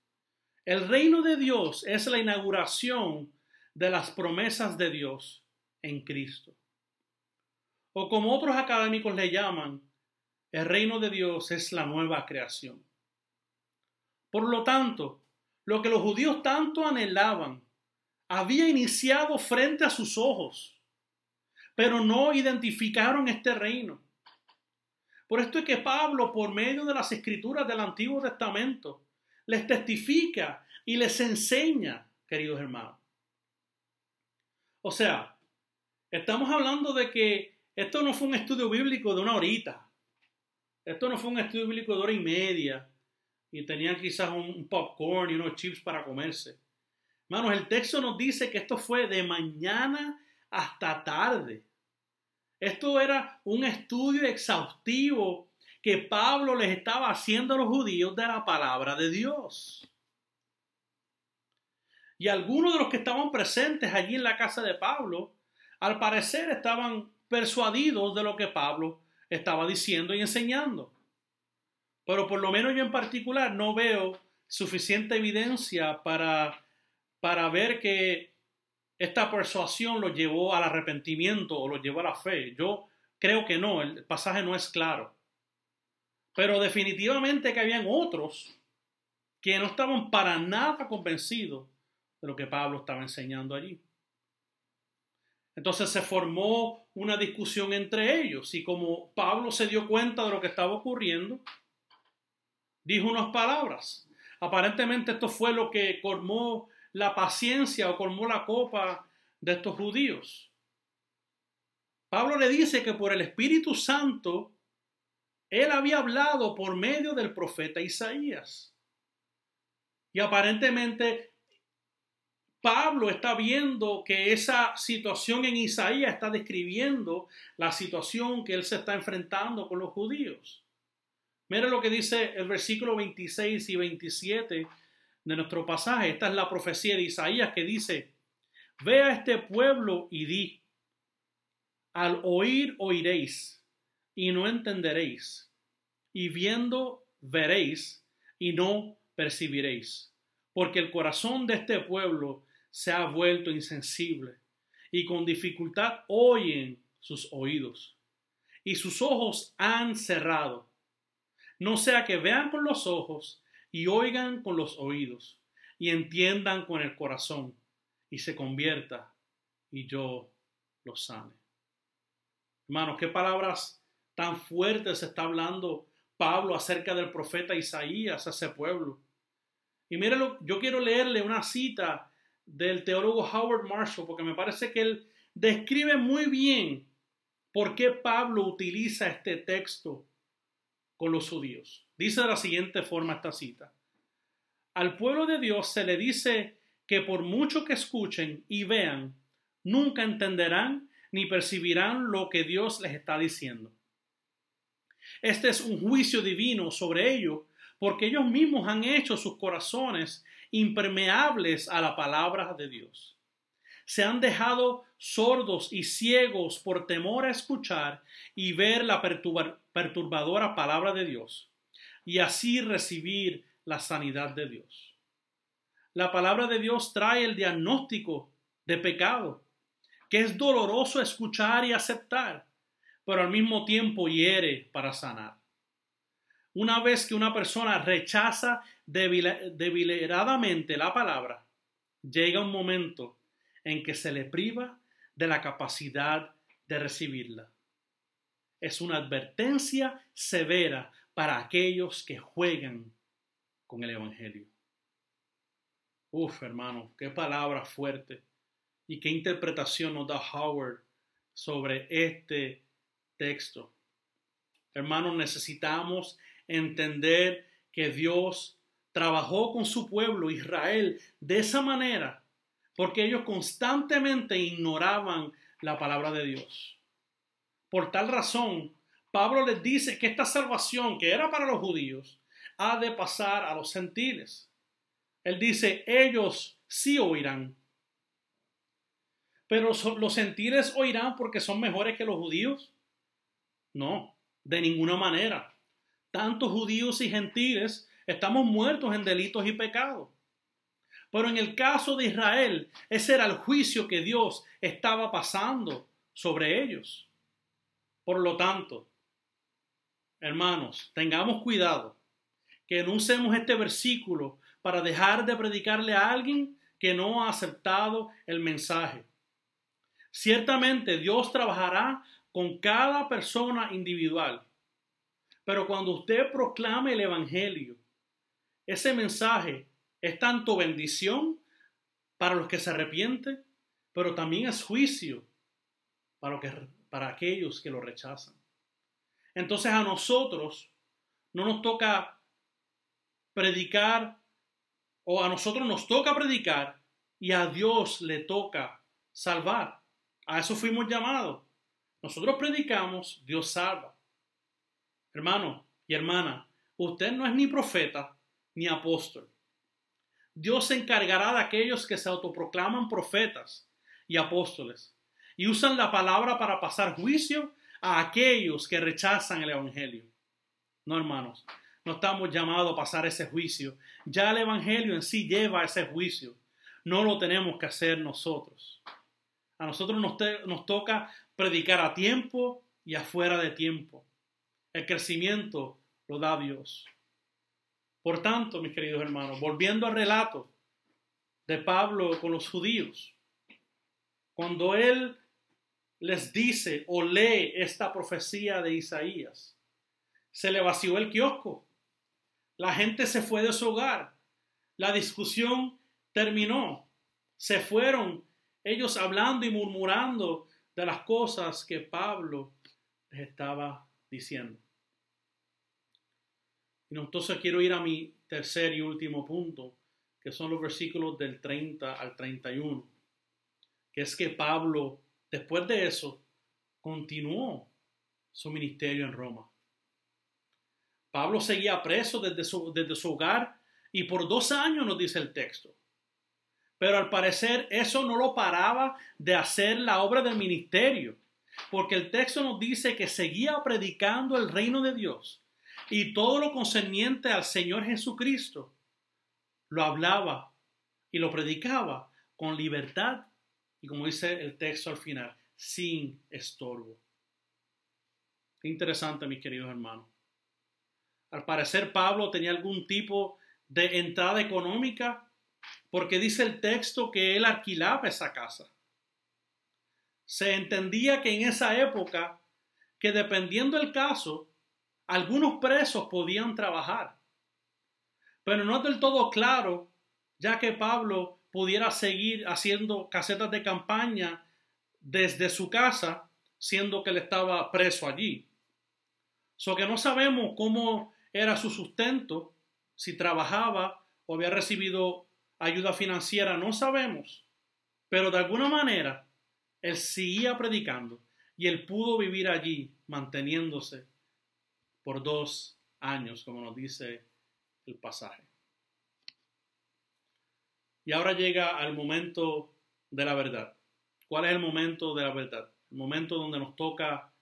El reino de Dios es la inauguración de las promesas de Dios en Cristo. O como otros académicos le llaman, el reino de Dios es la nueva creación. Por lo tanto, lo que los judíos tanto anhelaban había iniciado frente a sus ojos, pero no identificaron este reino. Por esto es que Pablo, por medio de las escrituras del Antiguo Testamento, les testifica y les enseña, queridos hermanos. O sea, estamos hablando de que esto no fue un estudio bíblico de una horita. Esto no fue un estudio bíblico de hora y media. Y tenían quizás un popcorn y unos chips para comerse. Hermanos, el texto nos dice que esto fue de mañana hasta tarde. Esto era un estudio exhaustivo que Pablo les estaba haciendo a los judíos de la palabra de Dios. Y algunos de los que estaban presentes allí en la casa de Pablo, al parecer estaban persuadidos de lo que Pablo estaba diciendo y enseñando. Pero por lo menos yo en particular no veo suficiente evidencia para, para ver que esta persuasión lo llevó al arrepentimiento o lo llevó a la fe. Yo creo que no, el pasaje no es claro. Pero definitivamente que habían otros que no estaban para nada convencidos de lo que Pablo estaba enseñando allí. Entonces se formó una discusión entre ellos y como Pablo se dio cuenta de lo que estaba ocurriendo, dijo unas palabras. Aparentemente esto fue lo que colmó la paciencia o colmó la copa de estos judíos. Pablo le dice que por el Espíritu Santo él había hablado por medio del profeta Isaías. Y aparentemente Pablo está viendo que esa situación en Isaías está describiendo la situación que él se está enfrentando con los judíos. Mire lo que dice el versículo 26 y 27 de nuestro pasaje. Esta es la profecía de Isaías que dice, ve a este pueblo y di, al oír oiréis y no entenderéis, y viendo veréis y no percibiréis, porque el corazón de este pueblo se ha vuelto insensible y con dificultad oyen sus oídos y sus ojos han cerrado. No sea que vean con los ojos y oigan con los oídos y entiendan con el corazón y se convierta y yo los sane. Hermanos, qué palabras tan fuertes está hablando Pablo acerca del profeta Isaías a ese pueblo. Y míralo, yo quiero leerle una cita del teólogo Howard Marshall, porque me parece que él describe muy bien por qué Pablo utiliza este texto con los judíos. Dice de la siguiente forma esta cita. Al pueblo de Dios se le dice que por mucho que escuchen y vean, nunca entenderán ni percibirán lo que Dios les está diciendo. Este es un juicio divino sobre ellos, porque ellos mismos han hecho sus corazones impermeables a la palabra de Dios. Se han dejado sordos y ciegos por temor a escuchar y ver la perturbadora palabra de Dios. y así recibir la sanidad de Dios. La palabra de Dios trae el diagnóstico de pecado, que es doloroso escuchar y aceptar, pero al mismo tiempo hiere para sanar. Una vez que una persona rechaza deliberadamente la palabra, llega un momento en que se le priva de la capacidad de recibirla. Es una advertencia severa para aquellos que juegan con el Evangelio. Uf, hermano, qué palabra fuerte y qué interpretación nos da Howard sobre este texto. Hermanos, necesitamos entender que Dios trabajó con su pueblo Israel de esa manera porque ellos constantemente ignoraban la palabra de Dios. Por tal razón, Pablo les dice que esta salvación que era para los judíos ha de pasar a los gentiles. Él dice, ellos sí oirán. Pero los gentiles oirán porque son mejores que los judíos. No, de ninguna manera. Tanto judíos y gentiles estamos muertos en delitos y pecados. Pero en el caso de Israel, ese era el juicio que Dios estaba pasando sobre ellos. Por lo tanto, hermanos, tengamos cuidado que no usemos este versículo para dejar de predicarle a alguien que no ha aceptado el mensaje. Ciertamente Dios trabajará con cada persona individual, pero cuando usted proclame el Evangelio, ese mensaje es tanto bendición para los que se arrepienten, pero también es juicio para, para aquellos que lo rechazan. Entonces a nosotros no nos toca predicar, o a nosotros nos toca predicar y a Dios le toca salvar. A eso fuimos llamados. Nosotros predicamos, Dios salva. Hermano y hermana, usted no es ni profeta ni apóstol. Dios se encargará de aquellos que se autoproclaman profetas y apóstoles y usan la palabra para pasar juicio a aquellos que rechazan el Evangelio. No, hermanos, no estamos llamados a pasar ese juicio. Ya el Evangelio en sí lleva ese juicio. No lo tenemos que hacer nosotros. A nosotros nos, nos toca predicar a tiempo y afuera de tiempo. El crecimiento lo da Dios. Por tanto, mis queridos hermanos, volviendo al relato de Pablo con los judíos, cuando él les dice o lee esta profecía de Isaías, se le vació el kiosco, la gente se fue de su hogar, la discusión terminó, se fueron ellos hablando y murmurando de las cosas que Pablo les estaba diciendo. Y entonces quiero ir a mi tercer y último punto, que son los versículos del 30 al 31, que es que Pablo, después de eso, continuó su ministerio en Roma. Pablo seguía preso desde su, desde su hogar y por dos años nos dice el texto. Pero al parecer eso no lo paraba de hacer la obra del ministerio, porque el texto nos dice que seguía predicando el reino de Dios y todo lo concerniente al Señor Jesucristo lo hablaba y lo predicaba con libertad y como dice el texto al final, sin estorbo. Interesante, mis queridos hermanos. Al parecer Pablo tenía algún tipo de entrada económica porque dice el texto que él alquilaba esa casa. Se entendía que en esa época, que dependiendo del caso, algunos presos podían trabajar, pero no es del todo claro, ya que Pablo pudiera seguir haciendo casetas de campaña desde su casa, siendo que él estaba preso allí. So que no sabemos cómo era su sustento, si trabajaba o había recibido ayuda financiera, no sabemos. Pero de alguna manera, él seguía predicando y él pudo vivir allí manteniéndose por dos años, como nos dice el pasaje. Y ahora llega al momento de la verdad. ¿Cuál es el momento de la verdad? El momento donde nos toca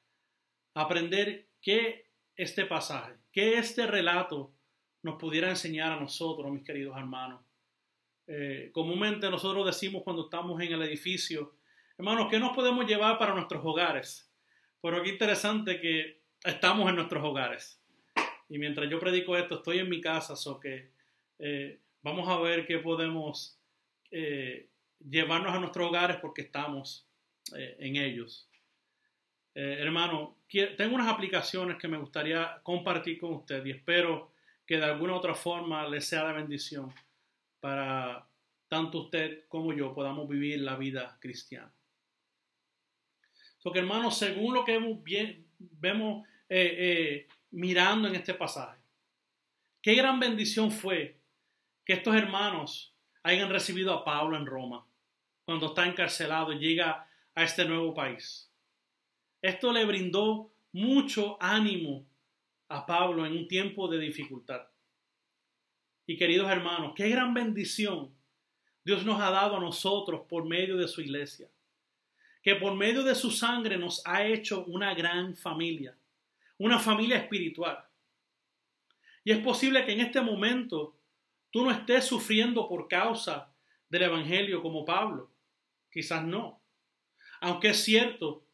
aprender qué este pasaje, que este relato nos pudiera enseñar a nosotros, mis queridos hermanos. Eh, comúnmente nosotros decimos cuando estamos en el edificio, hermanos, ¿qué nos podemos llevar para nuestros hogares? Pero qué interesante que estamos en nuestros hogares. Y mientras yo predico esto, estoy en mi casa, so que eh, vamos a ver qué podemos eh, llevarnos a nuestros hogares porque estamos eh, en ellos. hermano, tengo unas aplicaciones que me gustaría compartir con usted y espero que de alguna otra forma les sea de bendición para tanto usted como yo podamos vivir la vida cristiana. So que hermano, según lo que vemos, bien, vemos mirando en este pasaje. Qué gran bendición fue que estos hermanos hayan recibido a Pablo en Roma cuando está encarcelado y llega a este nuevo país. Esto le brindó mucho ánimo a Pablo en un tiempo de dificultad. Y queridos hermanos, qué gran bendición Dios nos ha dado a nosotros por medio de su iglesia, que por medio de su sangre nos ha hecho una gran familia una familia espiritual. Y es posible que en este momento tú no estés sufriendo por causa del Evangelio como Pablo. Quizás no. Aunque es cierto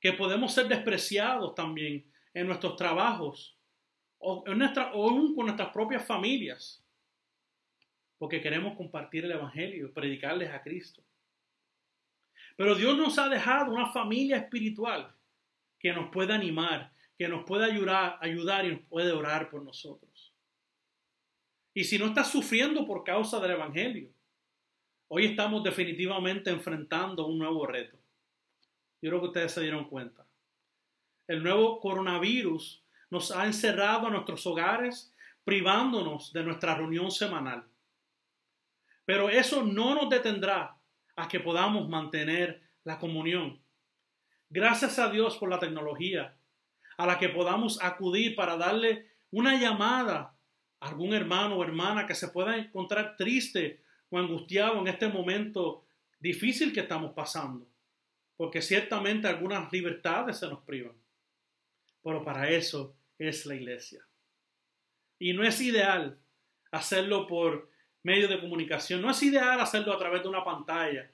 que podemos ser despreciados también en nuestros trabajos o, en nuestra, o aún con nuestras propias familias, porque queremos compartir el Evangelio, predicarles a Cristo. Pero Dios nos ha dejado una familia espiritual que nos pueda animar, que nos puede ayudar, ayudar y nos puede orar por nosotros. Y si no estás sufriendo por causa del Evangelio, hoy estamos definitivamente enfrentando un nuevo reto. Yo creo que ustedes se dieron cuenta. El nuevo coronavirus nos ha encerrado a nuestros hogares, privándonos de nuestra reunión semanal. Pero eso no nos detendrá a que podamos mantener la comunión. Gracias a Dios por la tecnología a la que podamos acudir para darle una llamada a algún hermano o hermana que se pueda encontrar triste o angustiado en este momento difícil que estamos pasando. Porque ciertamente algunas libertades se nos privan. Pero para eso es la iglesia. Y no es ideal hacerlo por medio de comunicación. No es ideal hacerlo a través de una pantalla.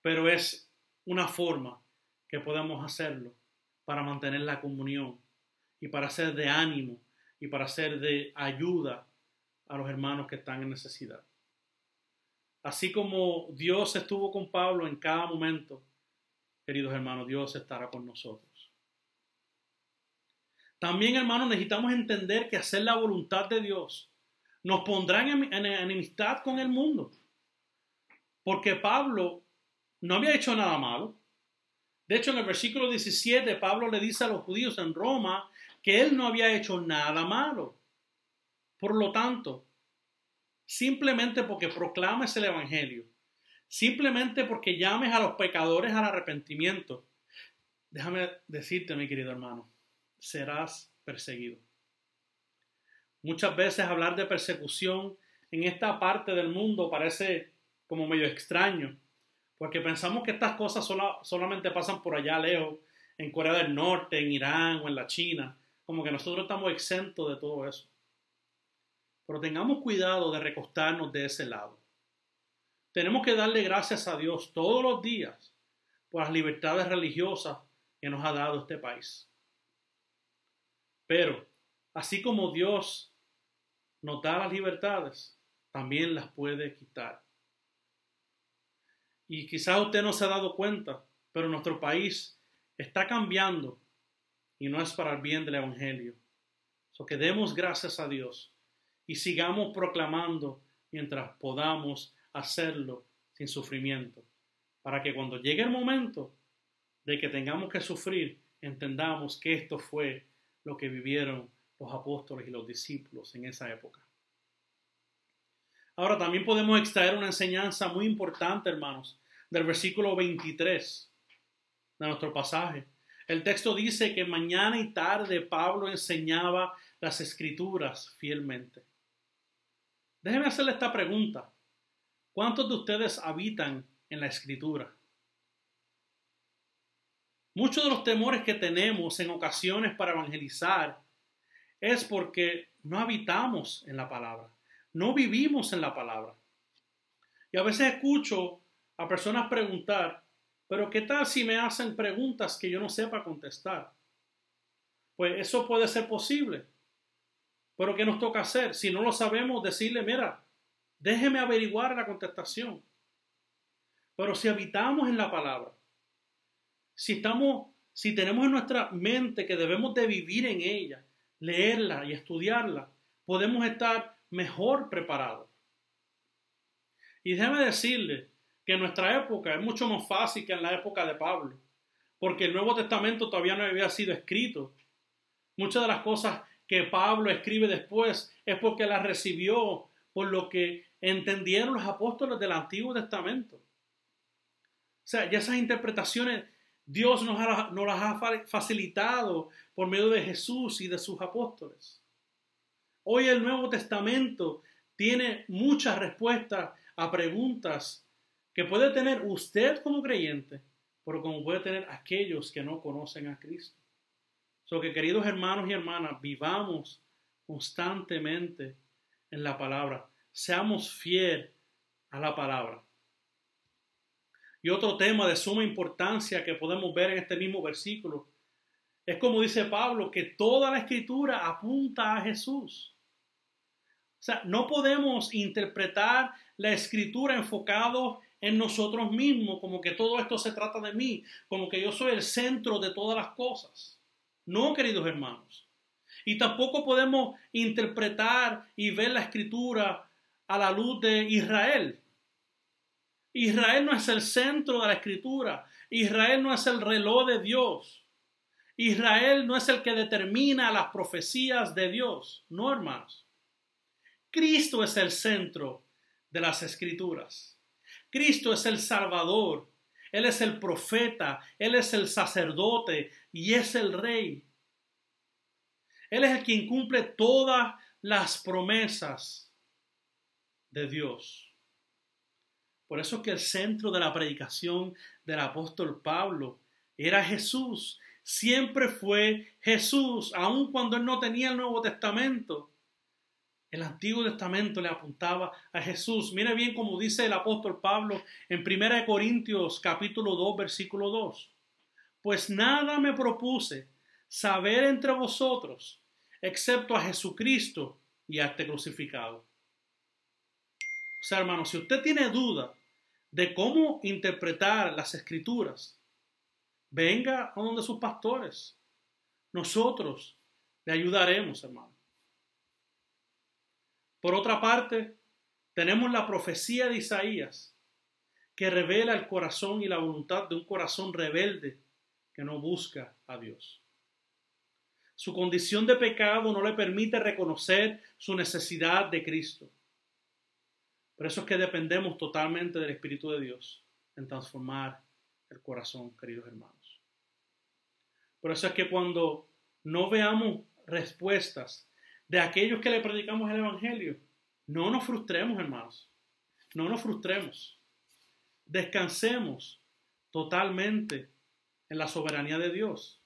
Pero es una forma que podemos hacerlo para mantener la comunión y para ser de ánimo y para ser de ayuda a los hermanos que están en necesidad. Así como Dios estuvo con Pablo en cada momento, queridos hermanos, Dios estará con nosotros. También, hermanos, necesitamos entender que hacer la voluntad de Dios nos pondrá en enemistad con el mundo. Porque Pablo no había hecho nada malo. De hecho, en el versículo 17, Pablo le dice a los judíos en Roma que él no había hecho nada malo. Por lo tanto, simplemente porque proclames el Evangelio, simplemente porque llames a los pecadores al arrepentimiento, déjame decirte, mi querido hermano, serás perseguido. Muchas veces hablar de persecución en esta parte del mundo parece como medio extraño, porque pensamos que estas cosas solamente pasan por allá lejos, en Corea del Norte, en Irán o en la China, como que nosotros estamos exentos de todo eso. Pero tengamos cuidado de recostarnos de ese lado. Tenemos que darle gracias a Dios todos los días por las libertades religiosas que nos ha dado este país. Pero, así como Dios nos da las libertades, también las puede quitar. Y quizás usted no se ha dado cuenta, pero nuestro país está cambiando y no es para el bien del Evangelio. So que demos gracias a Dios y sigamos proclamando mientras podamos hacerlo sin sufrimiento, para que cuando llegue el momento de que tengamos que sufrir, entendamos que esto fue lo que vivieron los apóstoles y los discípulos en esa época. Ahora también podemos extraer una enseñanza muy importante, hermanos, del versículo 23 de nuestro pasaje. El texto dice que mañana y tarde Pablo enseñaba las escrituras fielmente. Déjeme hacerle esta pregunta. ¿Cuántos de ustedes habitan en la escritura? Muchos de los temores que tenemos en ocasiones para evangelizar es porque no habitamos en la palabra, no vivimos en la palabra. Y a veces escucho a personas preguntar, pero ¿qué tal si me hacen preguntas que yo no sepa contestar? Pues eso puede ser posible. Pero ¿qué nos toca hacer? Si no lo sabemos, decirle, mira, déjeme averiguar la contestación. Pero si habitamos en la palabra, si estamos, si tenemos en nuestra mente que debemos de vivir en ella, leerla y estudiarla, podemos estar mejor preparados. Y déjeme decirle que en nuestra época es mucho más fácil que en la época de Pablo, porque el Nuevo Testamento todavía no había sido escrito. Muchas de las cosas que Pablo escribe después es porque las recibió por lo que entendieron los apóstoles del Antiguo Testamento. O sea, ya esas interpretaciones Dios nos, nos las ha facilitado por medio de Jesús y de sus apóstoles. Hoy el Nuevo Testamento tiene muchas respuestas a preguntas que puede tener usted como creyente, pero como puede tener aquellos que no conocen a Cristo. So que queridos hermanos y hermanas, vivamos constantemente en la palabra. Seamos fieles a la palabra. Y otro tema de suma importancia que podemos ver en este mismo versículo es como dice Pablo, que toda la escritura apunta a Jesús. O sea, no podemos interpretar la escritura enfocado en nosotros mismos, como que todo esto se trata de mí, como que yo soy el centro de todas las cosas. No, queridos hermanos. Y tampoco podemos interpretar y ver la escritura a la luz de Israel. Israel no es el centro de la escritura. Israel no es el reloj de Dios. Israel no es el que determina las profecías de Dios. No, hermanos. Cristo es el centro de las escrituras. Cristo es el Salvador. Él es el profeta. Él es el sacerdote y es el rey. Él es el quien cumple todas las promesas de Dios. Por eso es que el centro de la predicación del apóstol Pablo era Jesús. Siempre fue Jesús, aun cuando él no tenía el Nuevo Testamento. El Antiguo Testamento le apuntaba a Jesús. Mire bien como dice el apóstol Pablo en 1 Corintios capítulo 2 versículo 2. Pues nada me propuse saber entre vosotros excepto a Jesucristo y a este crucificado. O sea, hermano, si usted tiene duda de cómo interpretar las escrituras, venga a donde sus pastores. Nosotros le ayudaremos, hermano. Por otra parte, tenemos la profecía de Isaías, que revela el corazón y la voluntad de un corazón rebelde que no busca a Dios. Su condición de pecado no le permite reconocer su necesidad de Cristo. Por eso es que dependemos totalmente del Espíritu de Dios en transformar el corazón, queridos hermanos. Por eso es que cuando no veamos respuestas de aquellos que le predicamos el Evangelio, no nos frustremos, hermanos. No nos frustremos. Descansemos totalmente en la soberanía de Dios.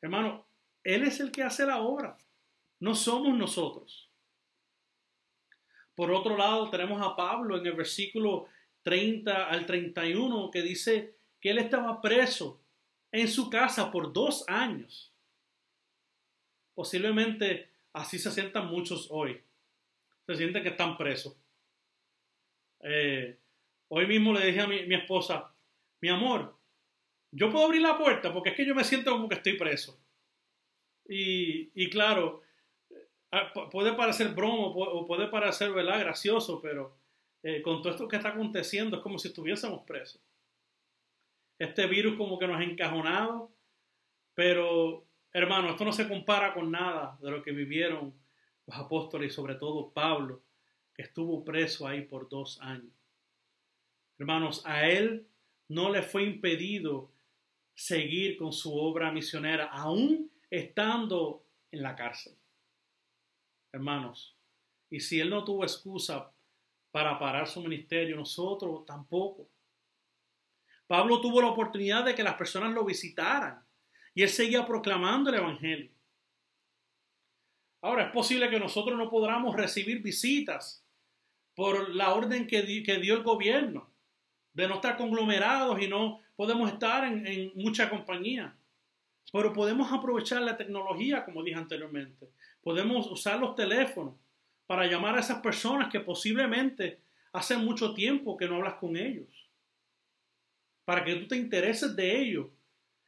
Hermano, Él es el que hace la obra. No somos nosotros. Por otro lado, tenemos a Pablo en el versículo 30 al 31 que dice que él estaba preso en su casa por dos años. Posiblemente así se sientan muchos hoy. Se sienten que están presos. Eh, hoy mismo le dije a mi, esposa, mi amor, yo puedo abrir la puerta porque es que yo me siento como que estoy preso. Y, claro, puede parecer bromo o puede parecer ¿verdad? gracioso, pero eh, con todo esto que está aconteciendo es como si estuviésemos presos. Este virus como que nos ha encajonado, pero hermano, esto no se compara con nada de lo que vivieron los apóstoles y sobre todo Pablo, que estuvo preso ahí por dos años. Hermanos, a él no le fue impedido seguir con su obra misionera, aún estando en la cárcel hermanos. Y si Él no tuvo excusa para parar su ministerio, nosotros tampoco. Pablo tuvo la oportunidad de que las personas lo visitaran y él seguía proclamando el Evangelio. Ahora, es posible que nosotros no podamos recibir visitas por la orden que, di- que dio el gobierno, de no estar conglomerados y no podemos estar en mucha compañía. Pero podemos aprovechar la tecnología, como dije anteriormente. Podemos usar los teléfonos para llamar a esas personas que posiblemente hace mucho tiempo que no hablas con ellos. Para que tú te intereses de ellos.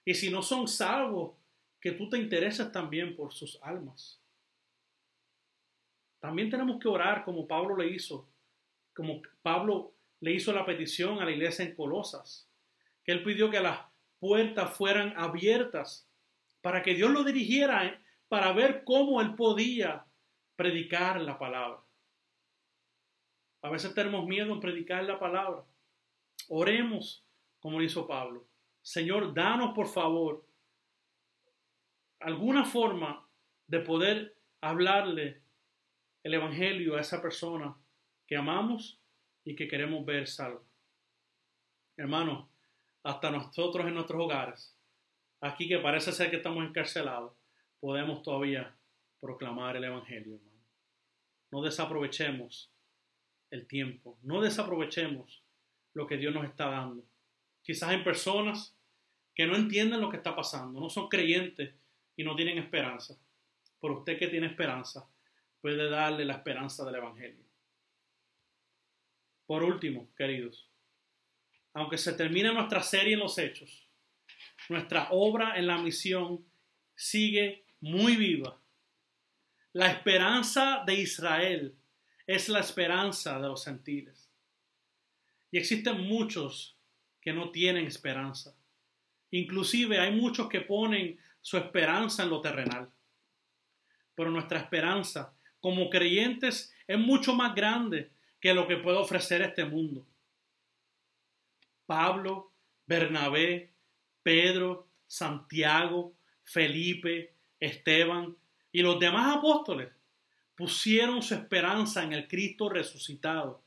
Y si no son salvos, que tú te intereses también por sus almas. También tenemos que orar como Pablo le hizo, como Pablo le hizo la petición a la iglesia en Colosas, que él pidió que las puertas fueran abiertas para que Dios lo dirigiera para ver cómo él podía predicar la palabra. A veces tenemos miedo en predicar la palabra. Oremos como lo hizo Pablo. Señor, danos por favor alguna forma de poder hablarle el Evangelio a esa persona que amamos y que queremos ver salva. Hermano, hasta nosotros en nuestros hogares, aquí que parece ser que estamos encarcelados, podemos todavía proclamar el Evangelio, hermano. No desaprovechemos el tiempo, no desaprovechemos lo que Dios nos está dando. Quizás hay personas que no entienden lo que está pasando, no son creyentes y no tienen esperanza. Pero usted que tiene esperanza puede darle la esperanza del Evangelio. Por último, queridos, aunque se termine nuestra serie en los hechos, nuestra obra en la misión sigue muy viva. La esperanza de Israel es la esperanza de los gentiles. Y existen muchos que no tienen esperanza. Inclusive hay muchos que ponen su esperanza en lo terrenal. Pero nuestra esperanza como creyentes es mucho más grande que lo que puede ofrecer este mundo. Pablo, Bernabé, Pedro, Santiago, Felipe, Esteban y los demás apóstoles pusieron su esperanza en el Cristo resucitado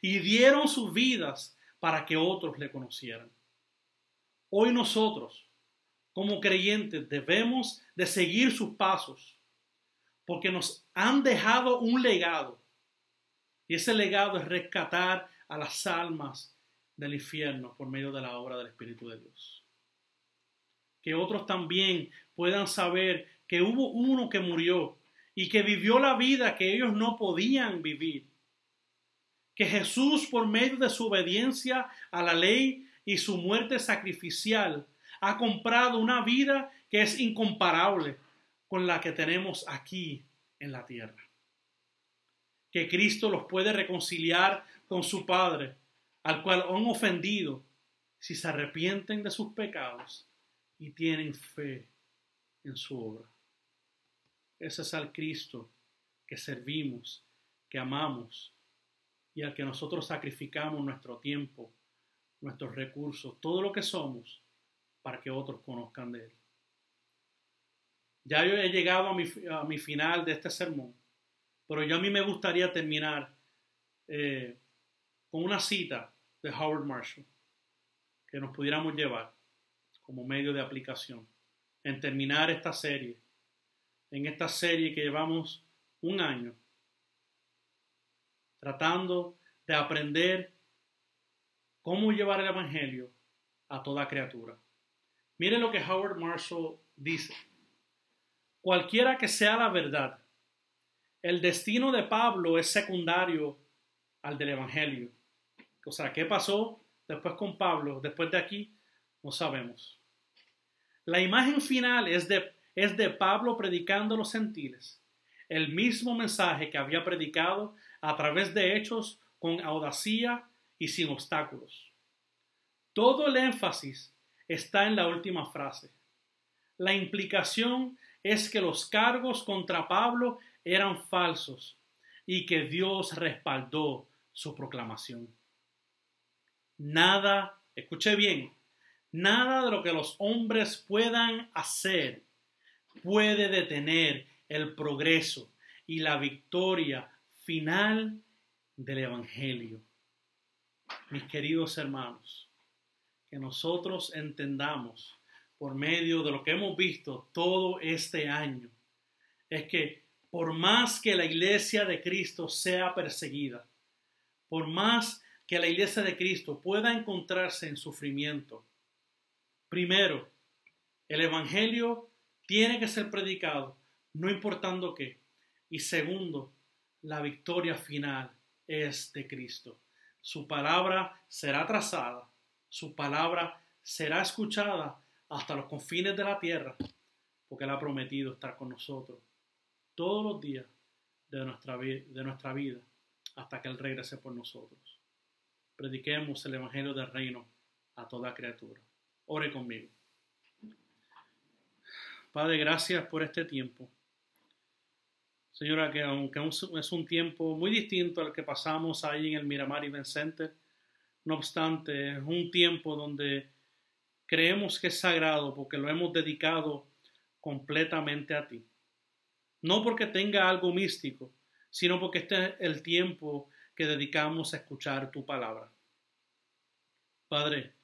y dieron sus vidas para que otros le conocieran. Hoy nosotros, como creyentes, debemos de seguir sus pasos porque nos han dejado un legado y ese legado es rescatar a las almas del infierno por medio de la obra del Espíritu de Dios. Que otros también puedan saber que hubo uno que murió y que vivió la vida que ellos no podían vivir. Que Jesús, por medio de su obediencia a la ley y su muerte sacrificial, ha comprado una vida que es incomparable con la que tenemos aquí en la tierra. Que Cristo los puede reconciliar con su Padre, al cual han ofendido, si se arrepienten de sus pecados y tienen fe en su obra. Ese es al Cristo que servimos, que amamos y al que nosotros sacrificamos nuestro tiempo, nuestros recursos, todo lo que somos para que otros conozcan de Él. Ya yo he llegado a mi, a mi final de este sermón, pero ya a mí me gustaría terminar eh, con una cita de Howard Marshall que nos pudiéramos llevar como medio de aplicación en terminar esta serie, en esta serie que llevamos un año tratando de aprender cómo llevar el Evangelio a toda criatura. Mire lo que Howard Marshall dice. Cualquiera que sea la verdad, el destino de Pablo es secundario al del Evangelio. O sea, ¿qué pasó después con Pablo? Después de aquí, no sabemos. La imagen final es de, es de Pablo predicando los gentiles el mismo mensaje que había predicado a través de hechos con audacia y sin obstáculos. Todo el énfasis está en la última frase. La implicación es que los cargos contra Pablo eran falsos y que Dios respaldó su proclamación. Nada, escuche bien, nada de lo que los hombres puedan hacer puede detener el progreso y la victoria final del Evangelio. Mis queridos hermanos, que nosotros entendamos por medio de lo que hemos visto todo este año es que por más que la iglesia de Cristo sea perseguida, por más que la iglesia de Cristo pueda encontrarse en sufrimiento, primero, el Evangelio tiene que ser predicado, no importando qué. Y segundo, la victoria final es de Cristo. Su palabra será trazada, su palabra será escuchada hasta los confines de la tierra, porque Él ha prometido estar con nosotros todos los días de nuestra, de nuestra vida hasta que Él regrese por nosotros. Prediquemos el Evangelio del Reino a toda criatura. Ore conmigo. Padre, gracias por este tiempo. Señora, que aunque es un tiempo muy distinto al que pasamos ahí en el Miramar Event Center, no obstante, es un tiempo donde creemos que es sagrado porque lo hemos dedicado completamente a ti. No porque tenga algo místico, sino porque este es el tiempo que dedicamos a escuchar tu palabra. Padre,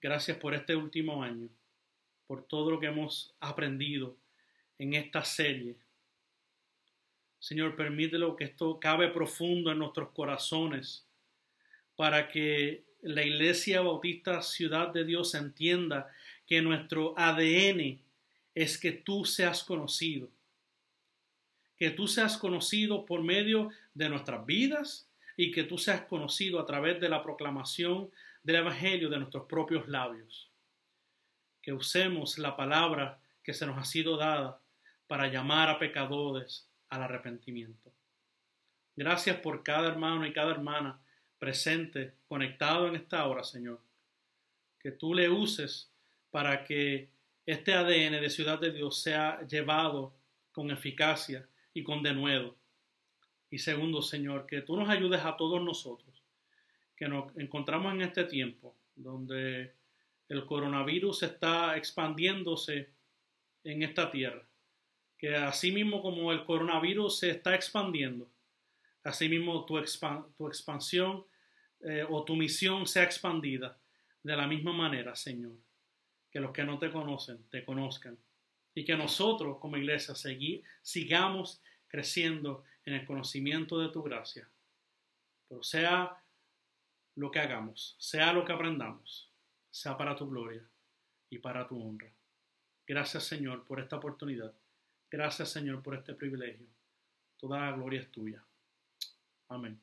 gracias por este último año, por todo lo que hemos aprendido en esta serie Señor, permítelo que esto cabe profundo en nuestros corazones para que la Iglesia Bautista Ciudad de Dios entienda que nuestro ADN es que tú seas conocido, que tú seas conocido por medio de nuestras vidas y que tú seas conocido a través de la proclamación del Evangelio de nuestros propios labios. Que usemos la palabra que se nos ha sido dada para llamar a pecadores al arrepentimiento. Gracias por cada hermano y cada hermana presente, conectado en esta hora, Señor. Que tú le uses para que este ADN de Ciudad de Dios sea llevado con eficacia y con denuedo. Y segundo, Señor, que tú nos ayudes a todos nosotros, que nos encontramos en este tiempo donde el coronavirus está expandiéndose en esta tierra que así mismo como el coronavirus se está expandiendo, así mismo tu, expansión eh, o tu misión sea expandida de la misma manera, Señor. Que los que no te conocen te conozcan y que nosotros como iglesia sigamos creciendo en el conocimiento de tu gracia. Pero sea lo que hagamos, sea lo que aprendamos, sea para tu gloria y para tu honra. Gracias Señor por esta oportunidad. Gracias Señor por este privilegio. Toda la gloria es tuya. Amén.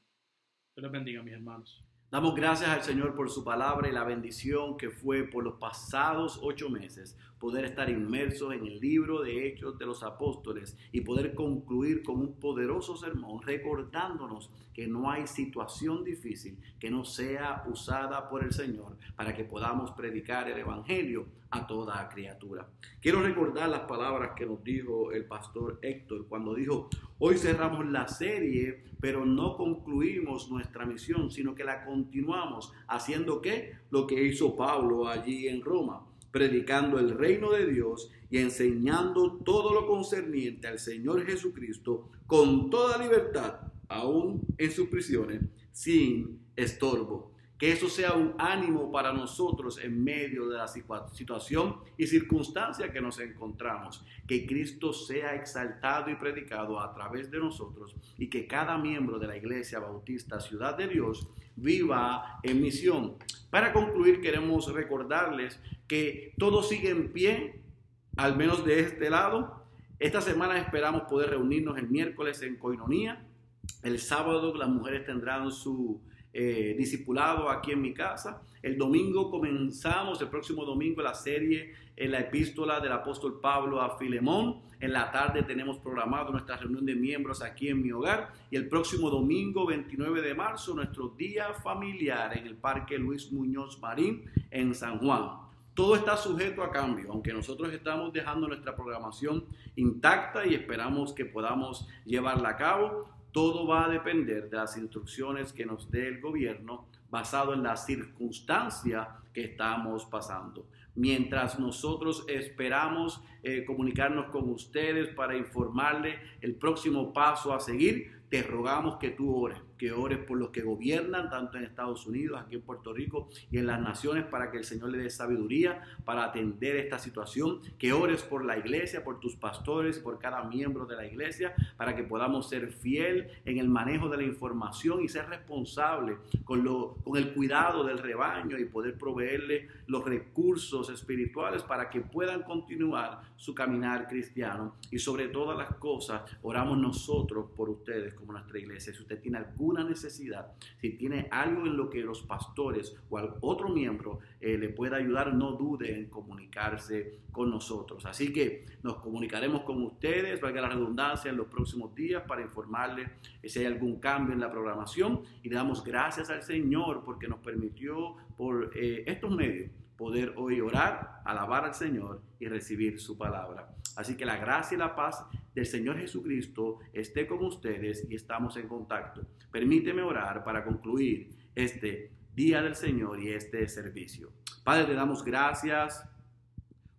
Dios les bendiga, mis hermanos. Damos gracias al Señor por su palabra y la bendición que fue por los pasados ocho meses poder estar inmersos en el libro de Hechos de los Apóstoles y poder concluir con un poderoso sermón recordándonos que no hay situación difícil que no sea usada por el Señor para que podamos predicar el Evangelio a toda criatura. Quiero recordar las palabras que nos dijo el pastor Héctor cuando dijo, hoy cerramos la serie, pero no concluimos nuestra misión, sino que la continuamos haciendo qué? Lo que hizo Pablo allí en Roma predicando el reino de Dios y enseñando todo lo concerniente al Señor Jesucristo con toda libertad, aún en sus prisiones, sin estorbo. Que eso sea un ánimo para nosotros en medio de la situación y circunstancia que nos encontramos. Que Cristo sea exaltado y predicado a través de nosotros y que cada miembro de la Iglesia Bautista Ciudad de Dios viva en misión. Para concluir, queremos recordarles que todo sigue en pie, al menos de este lado. Esta semana esperamos poder reunirnos el miércoles en Coinonía. El sábado las mujeres tendrán su eh, discipulado aquí en mi casa. El domingo comenzamos, el próximo domingo, la serie en la epístola del apóstol Pablo a Filemón. En la tarde tenemos programado nuestra reunión de miembros aquí en mi hogar. Y el próximo domingo, 29 de marzo, nuestro día familiar en el Parque Luis Muñoz Marín en San Juan. Todo está sujeto a cambio, aunque nosotros estamos dejando nuestra programación intacta y esperamos que podamos llevarla a cabo. Todo va a depender de las instrucciones que nos dé el gobierno basado en la circunstancia que estamos pasando. Mientras nosotros esperamos eh, comunicarnos con ustedes para informarle el próximo paso a seguir, te rogamos que tú ores que ores por los que gobiernan, tanto en Estados Unidos, aquí en Puerto Rico y en las naciones, para que el Señor le dé sabiduría para atender esta situación. Que ores por la iglesia, por tus pastores, por cada miembro de la iglesia, para que podamos ser fiel en el manejo de la información y ser responsable con, lo, con el cuidado del rebaño y poder proveerle los recursos espirituales para que puedan continuar su caminar cristiano. Y sobre todas las cosas, oramos nosotros por ustedes como nuestra iglesia. Si usted tiene alguna necesidad, si tiene algo en lo que los pastores o otro miembro eh, le pueda ayudar, no dude en comunicarse con nosotros. Así que nos comunicaremos con ustedes, valga la redundancia, en los próximos días para informarles si hay algún cambio en la programación y le damos gracias al Señor porque nos permitió por eh, estos medios poder hoy orar, alabar al Señor y recibir su palabra. Así que la gracia y la paz del Señor Jesucristo esté con ustedes y estamos en contacto. Permíteme orar para concluir este día del Señor y este servicio. Padre, te damos gracias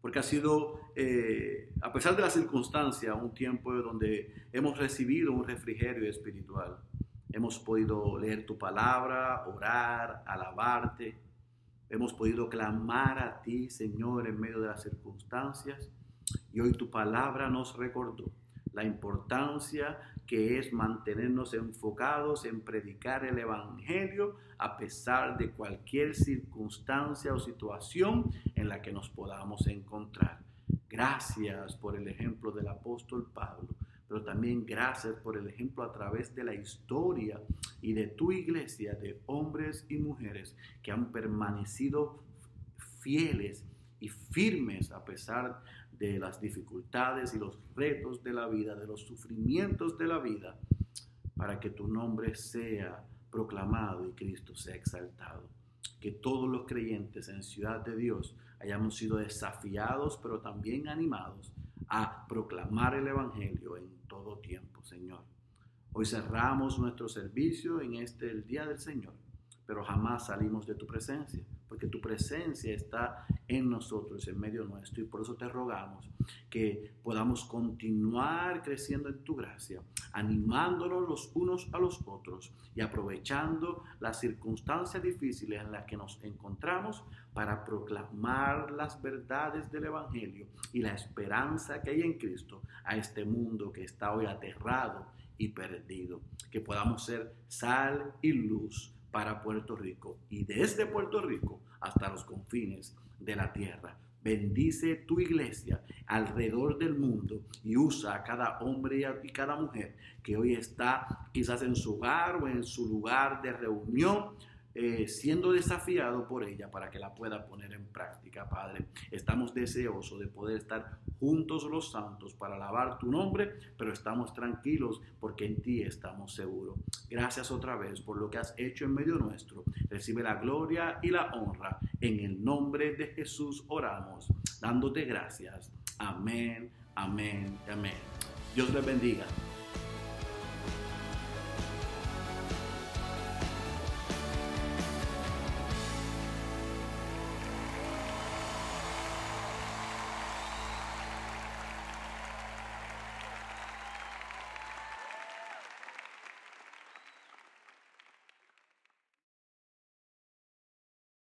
porque ha sido, eh, a pesar de la circunstancia, un tiempo donde hemos recibido un refrigerio espiritual. Hemos podido leer tu palabra, orar, alabarte. Hemos podido clamar a ti, Señor, en medio de las circunstancias. Y hoy tu palabra nos recordó la importancia que es mantenernos enfocados en predicar el Evangelio a pesar de cualquier circunstancia o situación en la que nos podamos encontrar. Gracias por el ejemplo del apóstol Pablo, pero también gracias por el ejemplo a través de la historia y de tu iglesia de hombres y mujeres que han permanecido fieles y firmes a pesar de las dificultades y los retos de la vida, de los sufrimientos de la vida, para que tu nombre sea proclamado y Cristo sea exaltado. Que todos los creyentes en Ciudad de Dios hayamos sido desafiados, pero también animados a proclamar el Evangelio en todo tiempo, Señor. Hoy cerramos nuestro servicio en este el día del Señor, pero jamás salimos de tu presencia porque tu presencia está en nosotros, en medio nuestro, y por eso te rogamos que podamos continuar creciendo en tu gracia, animándonos los unos a los otros y aprovechando las circunstancias difíciles en las que nos encontramos para proclamar las verdades del Evangelio y la esperanza que hay en Cristo a este mundo que está hoy aterrado y perdido. Que podamos ser sal y luz para Puerto Rico y desde Puerto Rico hasta los confines de la tierra. Bendice tu iglesia alrededor del mundo y usa a cada hombre y cada mujer que hoy está quizás en su hogar o en su lugar de reunión eh, siendo desafiado por ella para que la pueda poner en práctica, Padre. Estamos deseosos de poder estar juntos los santos para alabar tu nombre, pero estamos tranquilos porque en ti estamos seguros. Gracias otra vez por lo que has hecho en medio nuestro. Recibe la gloria y la honra. En el nombre de Jesús oramos, dándote gracias. Amén, amén, amén. Dios les bendiga.